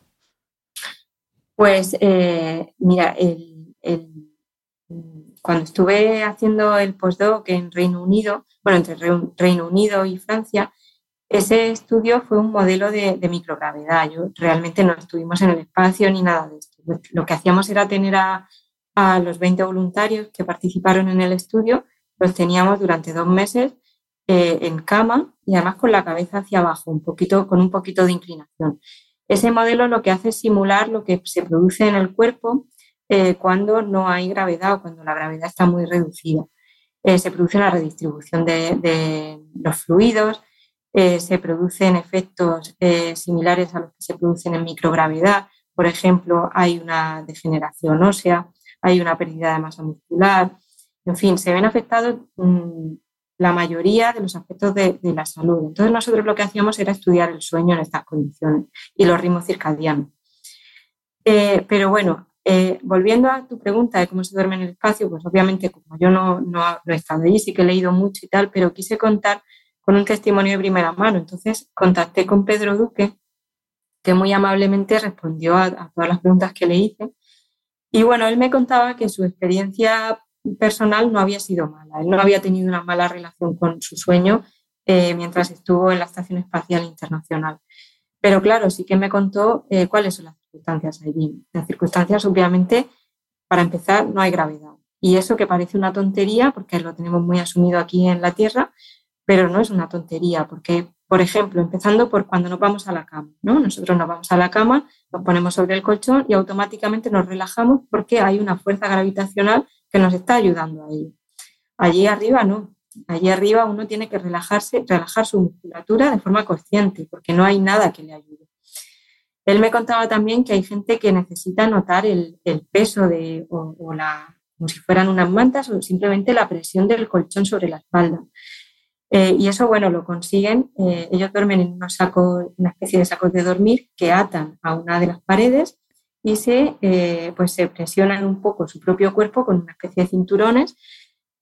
Pues eh, mira, cuando estuve haciendo el postdoc en Reino Unido, bueno, entre Reino Unido y Francia, ese estudio fue un modelo de, microgravedad. Yo realmente no estuvimos en el espacio ni nada de esto. Lo que hacíamos era tener a, los 20 voluntarios que participaron en el estudio, los teníamos durante dos meses eh, en cama y además con la cabeza hacia abajo, un poquito, con un poquito de inclinación. Ese modelo lo que hace es simular lo que se produce en el cuerpo eh, cuando no hay gravedad o cuando la gravedad está muy reducida. Eh, se produce una redistribución de, los fluidos, eh, se producen efectos similares a los que se producen en microgravedad. Por ejemplo, hay una degeneración ósea, hay una pérdida de masa muscular. En fin, se ven afectados mm, la mayoría de los aspectos de, la salud. Entonces nosotros lo que hacíamos era estudiar el sueño en estas condiciones y los ritmos circadianos. pero bueno, eh, volviendo a tu pregunta de cómo se duerme en el espacio, pues obviamente como yo no, no, he estado allí, sí que he leído mucho y tal, pero quise contar con un testimonio de primera mano. Entonces contacté con Pedro Duque, que muy amablemente respondió a, todas las preguntas que le hice. Y bueno, él me contaba que su experiencia personal no había sido mala. Él no había tenido una mala relación con su sueño eh, mientras estuvo en la Estación Espacial Internacional. Pero claro, sí que me contó eh, cuáles son las circunstancias allí. Las circunstancias, obviamente, para empezar, no hay gravedad. Y eso que parece una tontería, porque lo tenemos muy asumido aquí en la Tierra, pero no es una tontería, porque, por ejemplo, empezando por cuando nos vamos a la cama, ¿no? Nosotros nos vamos a la cama, nos ponemos sobre el colchón y automáticamente nos relajamos porque hay una fuerza gravitacional que nos está ayudando a ello. Allí arriba no. Allí arriba uno tiene que relajarse, relajar su musculatura de forma consciente, porque no hay nada que le ayude. Él me contaba también que hay gente que necesita notar el, peso de, o, la, como si fueran unas mantas o simplemente la presión del colchón sobre la espalda. Eh, y eso, bueno, lo consiguen. Eh, ellos duermen en una especie de sacos de dormir que atan a una de las paredes y se, eh, pues se presionan un poco su propio cuerpo con una especie de cinturones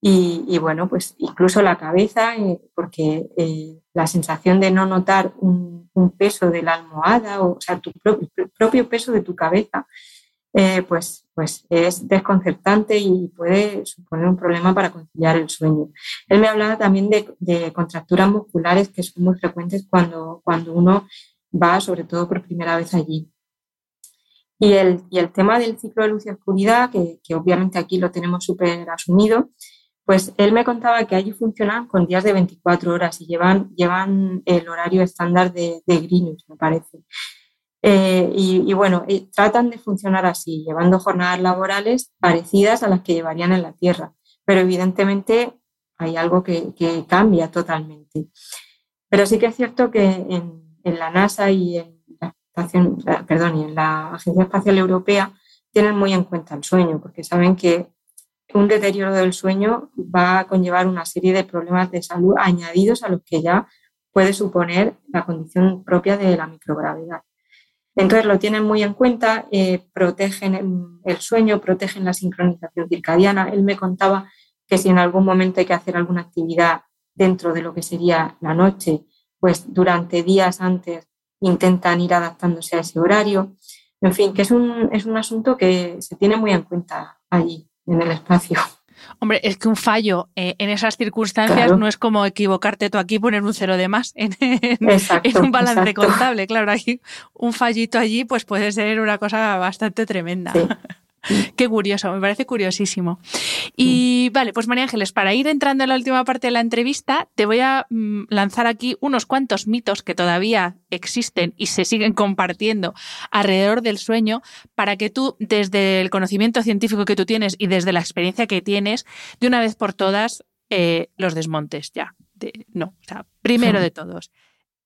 y, bueno, pues incluso la cabeza, eh, porque eh, la sensación de no notar un, peso de la almohada, o, sea, tu propio, propio, peso de tu cabeza, eh, pues, pues es desconcertante y puede suponer un problema para conciliar el sueño. Él me hablaba también de, contracturas musculares que son muy frecuentes cuando, cuando uno va, sobre todo por primera vez allí. Y el, y el tema del ciclo de luz y oscuridad, que, que obviamente aquí lo tenemos súper asumido, pues él me contaba que allí funcionan con días de 24 horas y llevan, llevan el horario estándar de, Greenwich, me parece. Eh, y, bueno, eh, tratan de funcionar así, llevando jornadas laborales parecidas a las que llevarían en la Tierra, pero evidentemente hay algo que, cambia totalmente. Pero sí que es cierto que en, la NASA perdón, y en la Agencia Espacial Europea tienen muy en cuenta el sueño, porque saben que un deterioro del sueño va a conllevar una serie de problemas de salud añadidos a los que ya puede suponer la condición propia de la microgravedad. Entonces lo tienen muy en cuenta, eh, protegen el sueño, protegen la sincronización circadiana. Él me contaba que si en algún momento hay que hacer alguna actividad dentro de lo que sería la noche, pues durante días antes intentan ir adaptándose a ese horario. En fin, que es un, es un asunto que se tiene muy en cuenta allí en el espacio. Hombre, es que un fallo eh, en esas circunstancias no es como equivocarte tú aquí y poner un cero de más en, un balance contable. Claro, hay un fallito allí pues puede ser una cosa bastante tremenda. Qué curioso, me parece curiosísimo. Y vale, pues María Ángeles, para ir entrando en la última parte de la entrevista, te voy a mm, lanzar aquí unos cuantos mitos que todavía existen y se siguen compartiendo alrededor del sueño para que tú, desde el conocimiento científico que tú tienes y desde la experiencia que tienes, de una vez por todas eh, los desmontes ya. no, o sea, primero de todos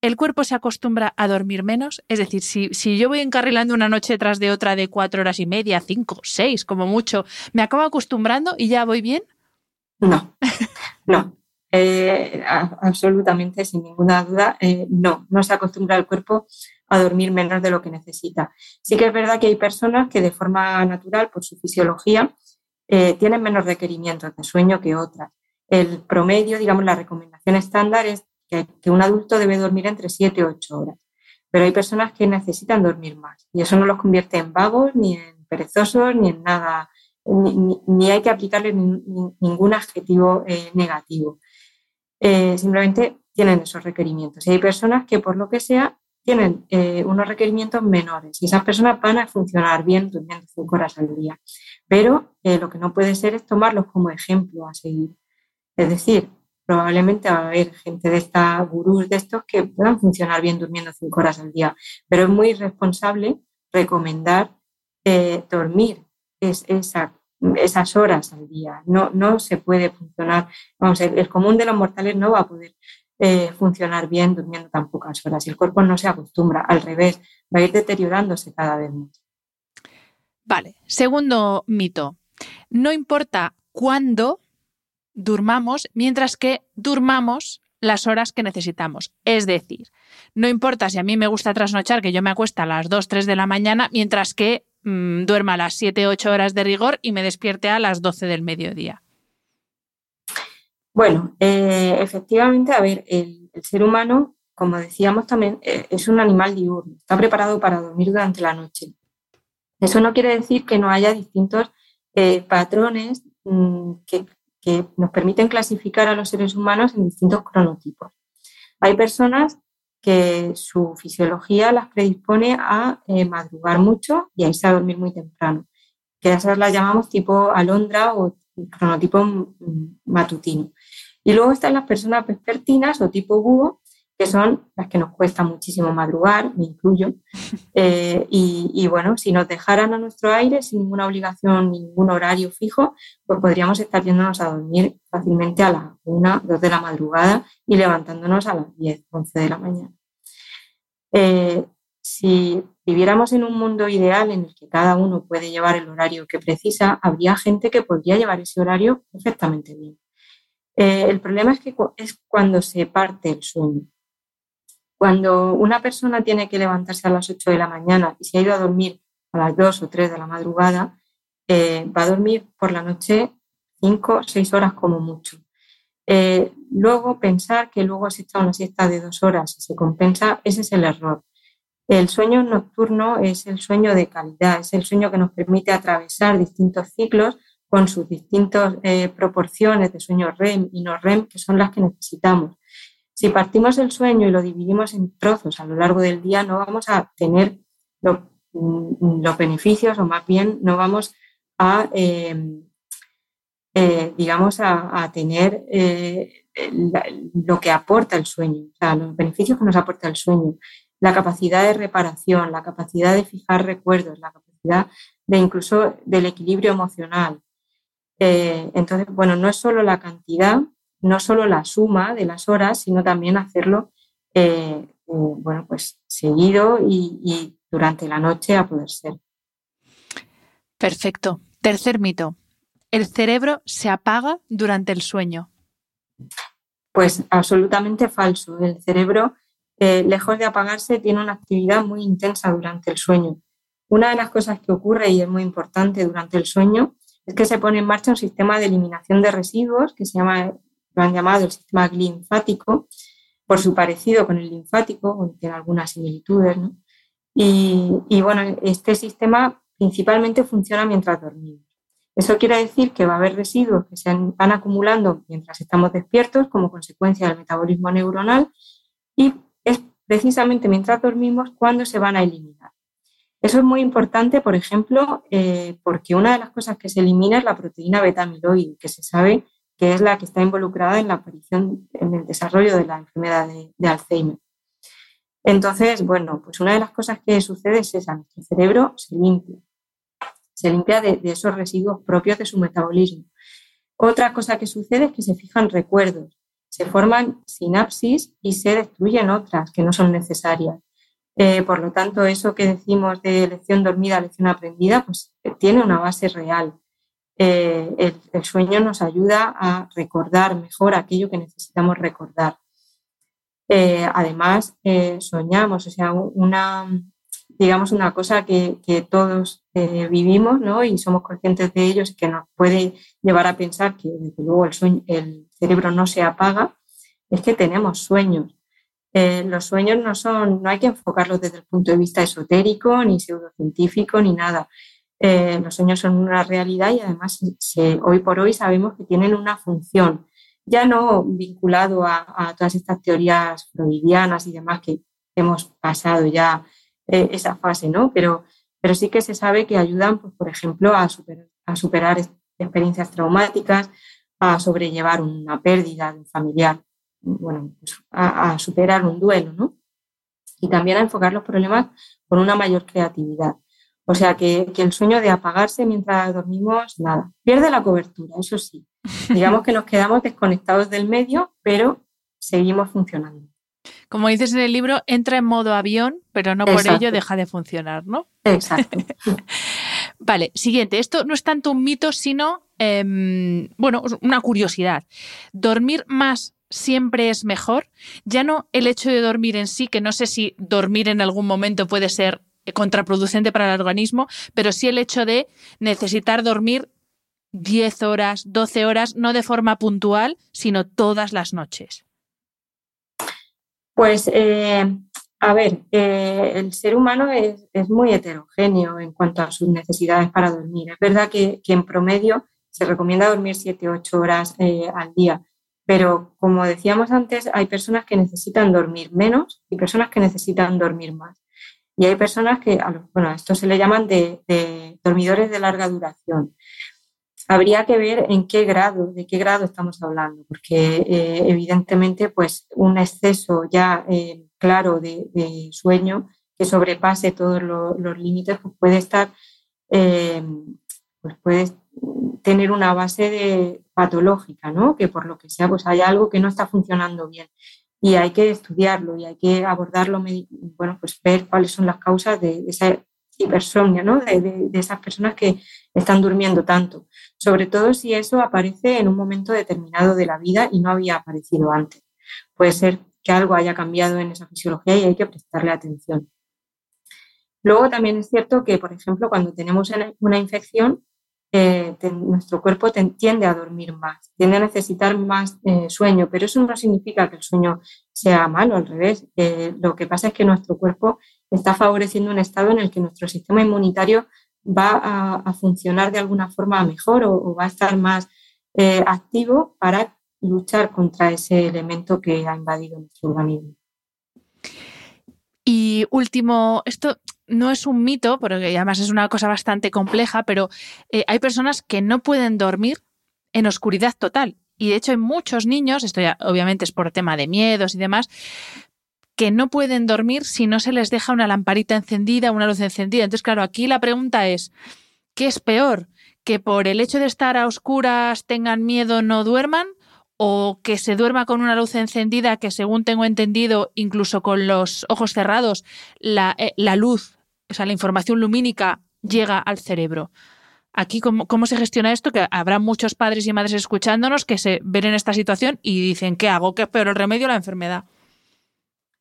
el cuerpo se acostumbra a dormir menos. Es decir, si, yo voy encarrilando una noche tras de otra de cuatro horas y media, cinco, seis, como mucho, ¿me acabo acostumbrando y ya voy bien? No, no. Eh, absolutamente, sin ninguna duda, eh, no. No se acostumbra el cuerpo a dormir menos de lo que necesita. Sí que es verdad que hay personas que de forma natural, por su fisiología, eh, tienen menos requerimientos de sueño que otras. El promedio, digamos, la recomendación estándar es que, un adulto debe dormir entre 7 y 8 horas. Pero hay personas que necesitan dormir más y eso no los convierte en vagos, ni en perezosos, ni en nada, ni, hay que aplicarle ningún adjetivo eh, negativo. Eh, simplemente tienen esos requerimientos. Y hay personas que por lo que sea tienen eh, unos requerimientos menores y esas personas van a funcionar bien durmiendo 5 horas al día. Pero lo que no puede ser es tomarlos como ejemplo a seguir. Es decir, probablemente va a haber gente de esta gurús de estos que puedan funcionar bien durmiendo cinco horas al día, pero es muy irresponsable recomendar eh, dormir es, esas horas al día. No, no se puede funcionar, vamos, el, el común de los mortales no va a poder eh, funcionar bien durmiendo tan pocas horas el cuerpo no se acostumbra, al revés, va a ir deteriorándose cada vez más. Vale, segundo mito. No importa cuándo durmamos mientras que durmamos las horas que necesitamos. Es decir, no importa si a mí me gusta trasnochar, que yo me acuesta a las 2, 3 de la mañana, mientras que mmm, duerma las 7, 8 horas de rigor y me despierte a las 12 del mediodía. Bueno, eh, efectivamente, a ver, el, ser humano, como decíamos también, eh, es un animal diurno, está preparado para dormir durante la noche. Eso no quiere decir que no haya distintos eh, patrones mmm, que que nos permiten clasificar a los seres humanos en distintos cronotipos. Hay personas que su fisiología las predispone a eh, madrugar mucho y a irse a dormir muy temprano, que esas las llamamos tipo alondra o cronotipo matutino. Y luego están las personas vespertinas o tipo búho, que son las que nos cuesta muchísimo madrugar, me incluyo. Eh, y, y, bueno, si nos dejaran a nuestro aire sin ninguna obligación, ningún horario fijo, pues podríamos estar yéndonos a dormir fácilmente a las 1, 2 de la madrugada y levantándonos a las 10, 11 de la mañana. Eh, si viviéramos en un mundo ideal en el que cada uno puede llevar el horario que precisa, habría gente que podría llevar ese horario perfectamente bien. Eh, el problema es que es cuando se parte el sueño. Cuando una persona tiene que levantarse a las 8 de la mañana y se ha ido a dormir a las 2 o 3 de la madrugada, eh, va a dormir por la noche 5 o 6 horas como mucho. Eh, luego pensar que luego se echa una siesta de dos horas y se compensa, ese es el error. El sueño nocturno es el sueño de calidad, es el sueño que nos permite atravesar distintos ciclos con sus distintas eh, proporciones de sueño REM y no REM, que son las que necesitamos. Si partimos el sueño y lo dividimos en trozos a lo largo del día, no vamos a tener mm, los beneficios o más bien no vamos a, eh, eh, digamos, a, tener eh, lo que aporta el sueño, o sea, los beneficios que nos aporta el sueño, la capacidad de reparación, la capacidad de fijar recuerdos, la capacidad de incluso del equilibrio emocional. entonces, bueno, no es solo la cantidad, no solo la suma de las horas, sino también hacerlo eh, eh, bueno, pues seguido y, y, durante la noche a poder ser. Perfecto. Tercer mito. ¿El cerebro se apaga durante el sueño? Pues absolutamente falso. El cerebro, eh, lejos de apagarse, tiene una actividad muy intensa durante el sueño. Una de las cosas que ocurre y es muy importante durante el sueño es que se pone en marcha un sistema de eliminación de residuos que se llama lo han llamado el sistema linfático, por su parecido con el linfático, tiene algunas similitudes, ¿no? y, y, bueno, este sistema principalmente funciona mientras dormimos. Eso quiere decir que va a haber residuos que se van acumulando mientras estamos despiertos como consecuencia del metabolismo neuronal y es precisamente mientras dormimos cuando se van a eliminar. Eso es muy importante, por ejemplo, eh, porque una de las cosas que se elimina es la proteína beta-amiloide, que se sabe que es la que está involucrada en la aparición, en el desarrollo de la enfermedad de, Alzheimer. Entonces, bueno, pues una de las cosas que sucede es esa, nuestro cerebro se limpia, se limpia de, esos residuos propios de su metabolismo. Otra cosa que sucede es que se fijan recuerdos, se forman sinapsis y se destruyen otras que no son necesarias. Eh, por lo tanto, eso que decimos de lección dormida, lección aprendida, pues tiene una base real eh, el, sueño nos ayuda a recordar mejor aquello que necesitamos recordar. Eh, además, eh, soñamos, o sea, una, digamos, una cosa que, todos vivimos ¿no? y somos conscientes de ellos y que nos puede llevar a pensar que, desde luego, el, cerebro no se apaga, es que tenemos sueños. Los sueños no son, no hay que enfocarlos desde el punto de vista esotérico, ni pseudocientífico, ni nada. Eh, los sueños son una realidad y además hoy por hoy sabemos que tienen una función, ya no vinculado a, a todas estas teorías freudianas y demás que hemos pasado ya eh, esa fase, ¿no? Pero, pero sí que se sabe que ayudan, pues, por ejemplo, a superar, a superar experiencias traumáticas, a sobrellevar una pérdida de un familiar, bueno, pues a, superar un duelo, ¿no? Y también a enfocar los problemas con una mayor creatividad. O sea que, que, el sueño de apagarse mientras dormimos, nada, pierde la cobertura, eso sí. Digamos que nos quedamos desconectados del medio, pero seguimos funcionando. Como dices en el libro, entra en modo avión, pero no por ello deja de funcionar, ¿no? Exacto. vale, siguiente. Esto no es tanto un mito, sino, em, bueno, una curiosidad. ¿Dormir más siempre es mejor? Ya no el hecho de dormir en sí, que no sé si dormir en algún momento puede ser contraproducente para el organismo, pero sí el hecho de necesitar dormir 10 horas, 12 horas, no de forma puntual, sino todas las noches. Pues, eh, a ver, eh, el ser humano es, muy heterogéneo en cuanto a sus necesidades para dormir. Es verdad que, en promedio se recomienda dormir 7-8 horas eh, al día, pero como decíamos antes, hay personas que necesitan dormir menos y personas que necesitan dormir más. Y hay personas que, bueno, a esto se le llaman de dormidores de larga duración habría que ver en qué grado, de qué grado estamos hablando, porque eh, evidentemente pues un exceso ya eh, claro de, sueño que sobrepase todos los límites pues puede estar, eh, pues puede tener una base patológica, ¿no? Que por lo que sea pues hay algo que no está funcionando bien y hay que estudiarlo y hay que abordarlo, bueno, pues ver cuáles son las causas de, esa hipersomnia, ¿no? de esas personas que están durmiendo tanto sobre todo si eso aparece en un momento determinado de la vida y no había aparecido antes. Puede ser que algo haya cambiado en esa fisiología y hay que prestarle atención. Luego también es cierto que, por ejemplo, cuando tenemos una infección, nuestro cuerpo tiende a dormir más, tiende a necesitar más eh, sueño, pero eso no significa que el sueño sea malo, al revés. Eh, lo que pasa es que nuestro cuerpo está favoreciendo un estado en el que nuestro sistema inmunitario va a, funcionar de alguna forma mejor o, va a estar más eh, activo para luchar contra ese elemento que ha invadido nuestro organismo. Y último, esto no es un mito, porque además es una cosa bastante compleja, pero eh, hay personas que no pueden dormir en oscuridad total. Y de hecho hay muchos niños, esto ya obviamente es por tema de miedos y demás, que no pueden dormir si no se les deja una lamparita encendida, una luz encendida. Entonces, claro, aquí la pregunta es, ¿qué es peor? ¿Que por el hecho de estar a oscuras tengan miedo, no duerman? ¿O que se duerma con una luz encendida que, según tengo entendido, incluso con los ojos cerrados, la, eh, luz, o sea, la información lumínica llega al cerebro? Aquí, ¿cómo, ¿cómo, se gestiona esto? Que habrá muchos padres y madres escuchándonos que se ven en esta situación y dicen, ¿qué hago? ¿Qué es el remedio o la enfermedad?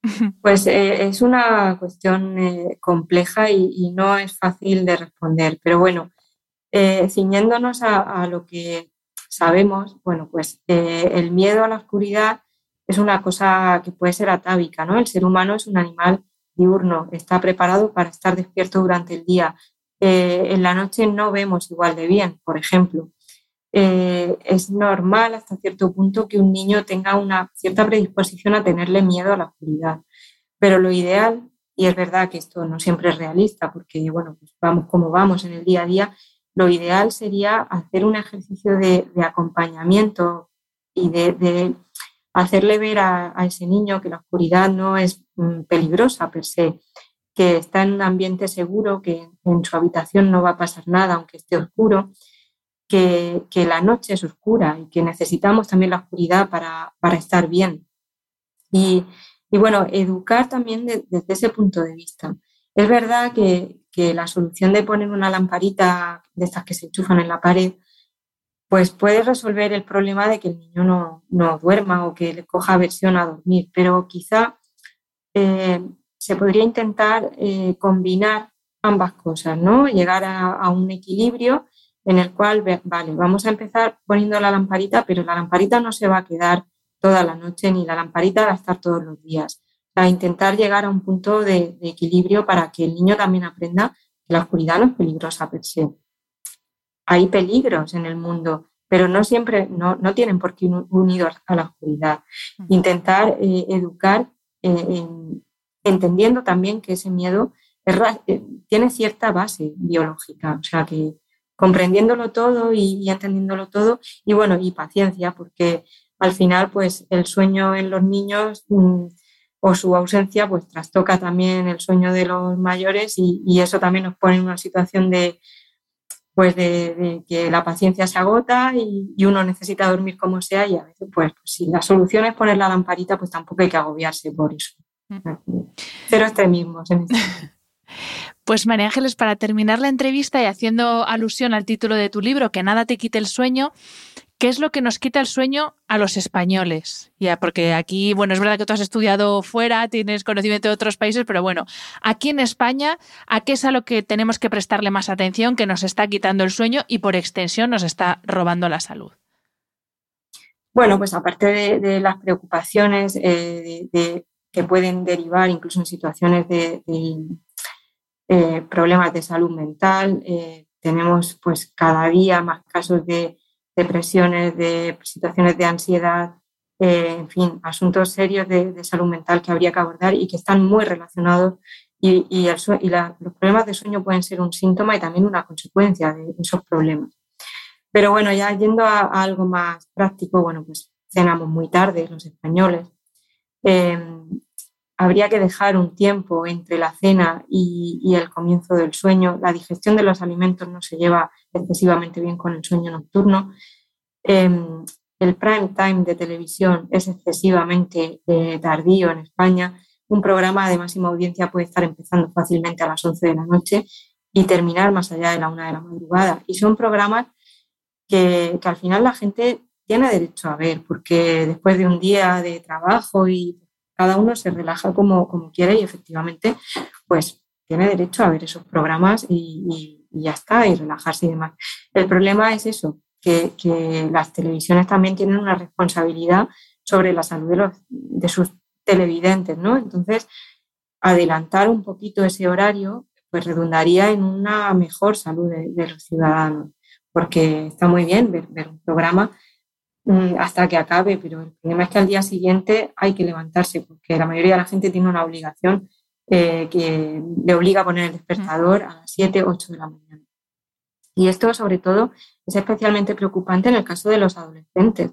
Pues eh, es una cuestión eh, compleja y, no es fácil de responder, pero bueno, ciñéndonos a, lo que sabemos, bueno, pues el miedo a la oscuridad es una cosa que puede ser atávica, ¿no? El ser humano es un animal diurno, está preparado para estar despierto durante el día. en la noche no vemos igual de bien, por ejemplo. Eh, es normal hasta cierto punto que un niño tenga una cierta predisposición a tenerle miedo a la oscuridad. Pero lo ideal, y es verdad que esto no siempre es realista, porque bueno, pues vamos como vamos en el día a día, lo ideal sería hacer un ejercicio de, acompañamiento y de, hacerle ver a, ese niño que la oscuridad no es mm, peligrosa per se, que está en un ambiente seguro, que en su habitación no va a pasar nada aunque esté oscuro que, la noche es oscura y que necesitamos también la oscuridad para, estar bien. Y, bueno, educar también desde ese punto de vista. Es verdad que, la solución de poner una lamparita de estas que se enchufan en la pared, pues puede resolver el problema de que el niño no, duerma o que le coja aversión a dormir, pero quizá eh, se podría intentar eh, combinar ambas cosas, ¿no? Llegar a un equilibrio en el cual, vale, vamos a empezar poniendo la lamparita, pero la lamparita no se va a quedar toda la noche ni la lamparita va a estar todos los días. A intentar llegar a un punto de, equilibrio para que el niño también aprenda que la oscuridad no es peligrosa per se. Hay peligros en el mundo, pero no siempre, no, tienen por qué ir unidos a la oscuridad. Intentar eh, educar eh, entendiendo también que ese miedo eh, tiene cierta base biológica, o sea que comprendiéndolo todo y, entendiéndolo todo y bueno, y paciencia, porque al final pues el sueño en los niños mm, o su ausencia pues trastoca también el sueño de los mayores y, eso también nos pone en una situación de pues de, que la paciencia se agota y, uno necesita dormir como sea y a veces pues, pues, si la solución es poner la lamparita pues tampoco hay que agobiarse por eso. Cero extremismos en esto. Pues María Ángeles, para terminar la entrevista y haciendo alusión al título de tu libro, Que nada te quite el sueño, ¿qué es lo que nos quita el sueño a los españoles? Ya, porque aquí, bueno, es verdad que tú has estudiado fuera, tienes conocimiento de otros países, pero bueno, aquí en España, ¿a qué es a lo que tenemos que prestarle más atención que nos está quitando el sueño y por extensión nos está robando la salud? Bueno, pues aparte de, las preocupaciones eh, que pueden derivar incluso en situaciones de eh, problemas de salud mental. Eh, tenemos pues cada día más casos de depresiones, de situaciones de ansiedad, eh, en fin, asuntos serios de, salud mental que habría que abordar y que están muy relacionados y, y, los problemas de sueño pueden ser un síntoma y también una consecuencia de esos problemas. Pero bueno, ya yendo a, algo más práctico, bueno, pues cenamos muy tarde los españoles habría que dejar un tiempo entre la cena y, el comienzo del sueño. La digestión de los alimentos no se lleva excesivamente bien con el sueño nocturno. Em, el prime time de televisión es excesivamente eh, tardío en España. Un programa de máxima audiencia puede estar empezando fácilmente a las 11 de la noche y terminar más allá de la una de la madrugada. Y son programas que, que al final la gente tiene derecho a ver, porque después de un día de trabajo y cada uno se relaja como, como quiere y efectivamente, pues tiene derecho a ver esos programas y, ya está, y relajarse y demás. El problema es eso, que, las televisiones también tienen una responsabilidad sobre la salud de, sus televidentes, ¿no? Entonces, adelantar un poquito ese horario, pues redundaría en una mejor salud de, los ciudadanos, porque está muy bien ver, un programa hasta que acabe, pero el problema es que al día siguiente hay que levantarse, porque la mayoría de la gente tiene una obligación eh, que le obliga a poner el despertador a las 7, 8 de la mañana. Y esto, sobre todo, es especialmente preocupante en el caso de los adolescentes,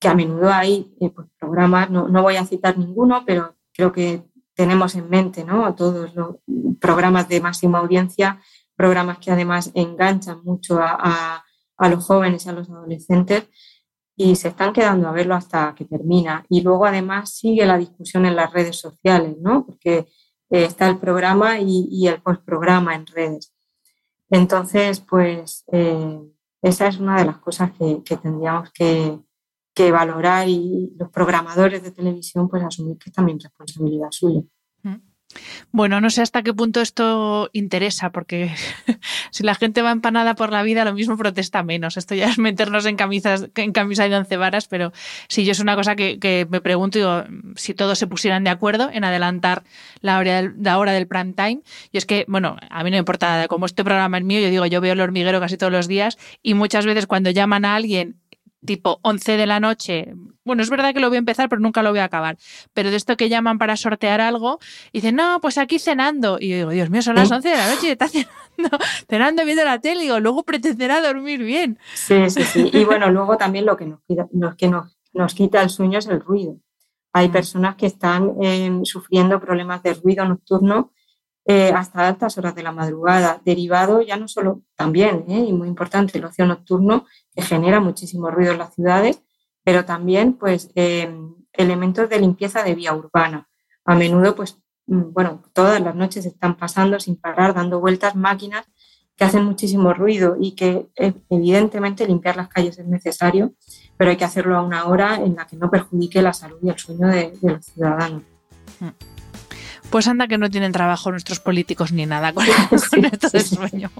que a menudo hay eh, pues, programas, no, voy a citar ninguno, pero creo que tenemos en mente ¿no? todos los programas de máxima audiencia, programas que además enganchan mucho a, a, a los jóvenes a los adolescentes y se están quedando a verlo hasta que termina. Y luego además sigue la discusión en las redes sociales, ¿no? Porque eh, está el programa y, el postprograma en redes. Entonces, pues eh, esa es una de las cosas que, tendríamos que, que, valorar y los programadores de televisión pues asumir que es también responsabilidad suya. Bueno, no sé hasta qué punto esto interesa, porque si la gente va empanada por la vida, lo mismo protesta menos. Esto ya es meternos en, camisas, en camisa de once varas, pero sí, yo es una cosa que, me pregunto, si todos se pusieran de acuerdo en adelantar la hora, del, la hora del prime time. Y es que, bueno, a mí no me importa, como este programa es mío, yo digo, yo veo el hormiguero casi todos los días y muchas veces cuando llaman a alguien tipo 11 de la noche. Bueno, es verdad que lo voy a empezar, pero nunca lo voy a acabar. Pero de esto que llaman para sortear algo, dicen, no, pues aquí cenando. Y yo digo, Dios mío, son las 11 de la noche y está cenando, cenando viendo la tele. Y digo, luego pretenderá dormir bien. Sí, sí, sí. Y bueno, luego también lo que nos, lo que nos, nos quita el sueño es el ruido. Hay personas que están em, sufriendo problemas de ruido nocturno eh, hasta altas horas de la madrugada, derivado ya no solo también, eh, y muy importante, el ocio nocturno, que genera muchísimo ruido en las ciudades, pero también pues em, elementos de limpieza de vía urbana. A menudo, pues, mm, bueno, todas las noches están pasando sin parar, dando vueltas máquinas que hacen muchísimo ruido y que eh, evidentemente limpiar las calles es necesario, pero hay que hacerlo a una hora en la que no perjudique la salud y el sueño de, de los ciudadanos. Pues anda que no tienen trabajo nuestros políticos ni nada con, esto del sueño.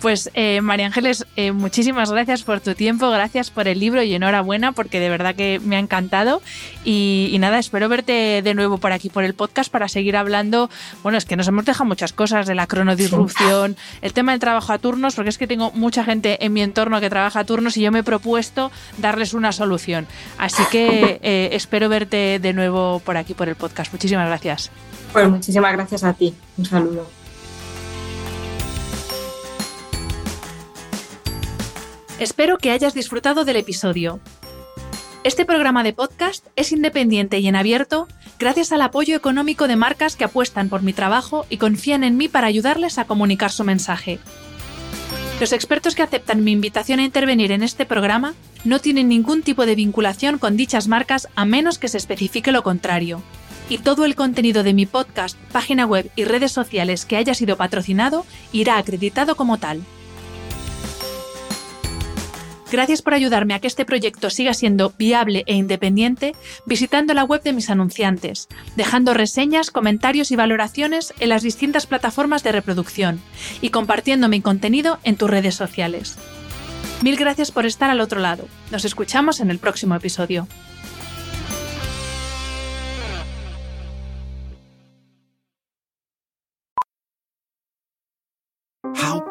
Pues eh, María Ángeles, eh, muchísimas gracias por tu tiempo, gracias por el libro y enhorabuena porque de verdad que me ha encantado y, nada, espero verte de nuevo por aquí por el podcast para seguir hablando, bueno, es que nos hemos dejado muchas cosas de la cronodisrupción, el tema del trabajo a turnos, porque es que tengo mucha gente en mi entorno que trabaja a turnos y yo me he propuesto darles una solución. Así que eh, espero verte de nuevo por aquí por el podcast. Muchísimas gracias. Pues muchísimas gracias a ti. Un saludo. Espero que hayas disfrutado del episodio. Este programa de podcast es independiente y en abierto gracias al apoyo económico de marcas que apuestan por mi trabajo y confían en mí para ayudarles a comunicar su mensaje. Los expertos que aceptan mi invitación a intervenir en este programa no tienen ningún tipo de vinculación con dichas marcas a menos que se especifique lo contrario. Y todo el contenido de mi podcast, página web y redes sociales que haya sido patrocinado irá acreditado como tal. Gracias por ayudarme a que este proyecto siga siendo viable e independiente visitando la web de mis anunciantes, dejando reseñas, comentarios y valoraciones en las distintas plataformas de reproducción y compartiendo mi contenido en tus redes sociales. Mil gracias por estar al otro lado. Nos escuchamos en el próximo episodio.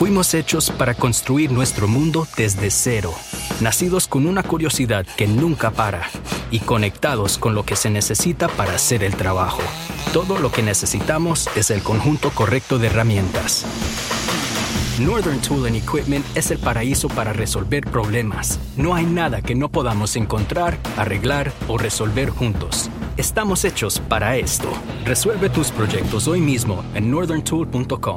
Fuimos hechos para construir nuestro mundo desde cero, nacidos con una curiosidad que nunca para y conectados con lo que se necesita para hacer el trabajo. Todo lo que necesitamos es el conjunto correcto de herramientas. Northern Tool and Equipment es el paraíso para resolver problemas. No hay nada que no podamos encontrar, arreglar o resolver juntos. Estamos hechos para esto. Resuelve tus proyectos hoy mismo en northerntool.com.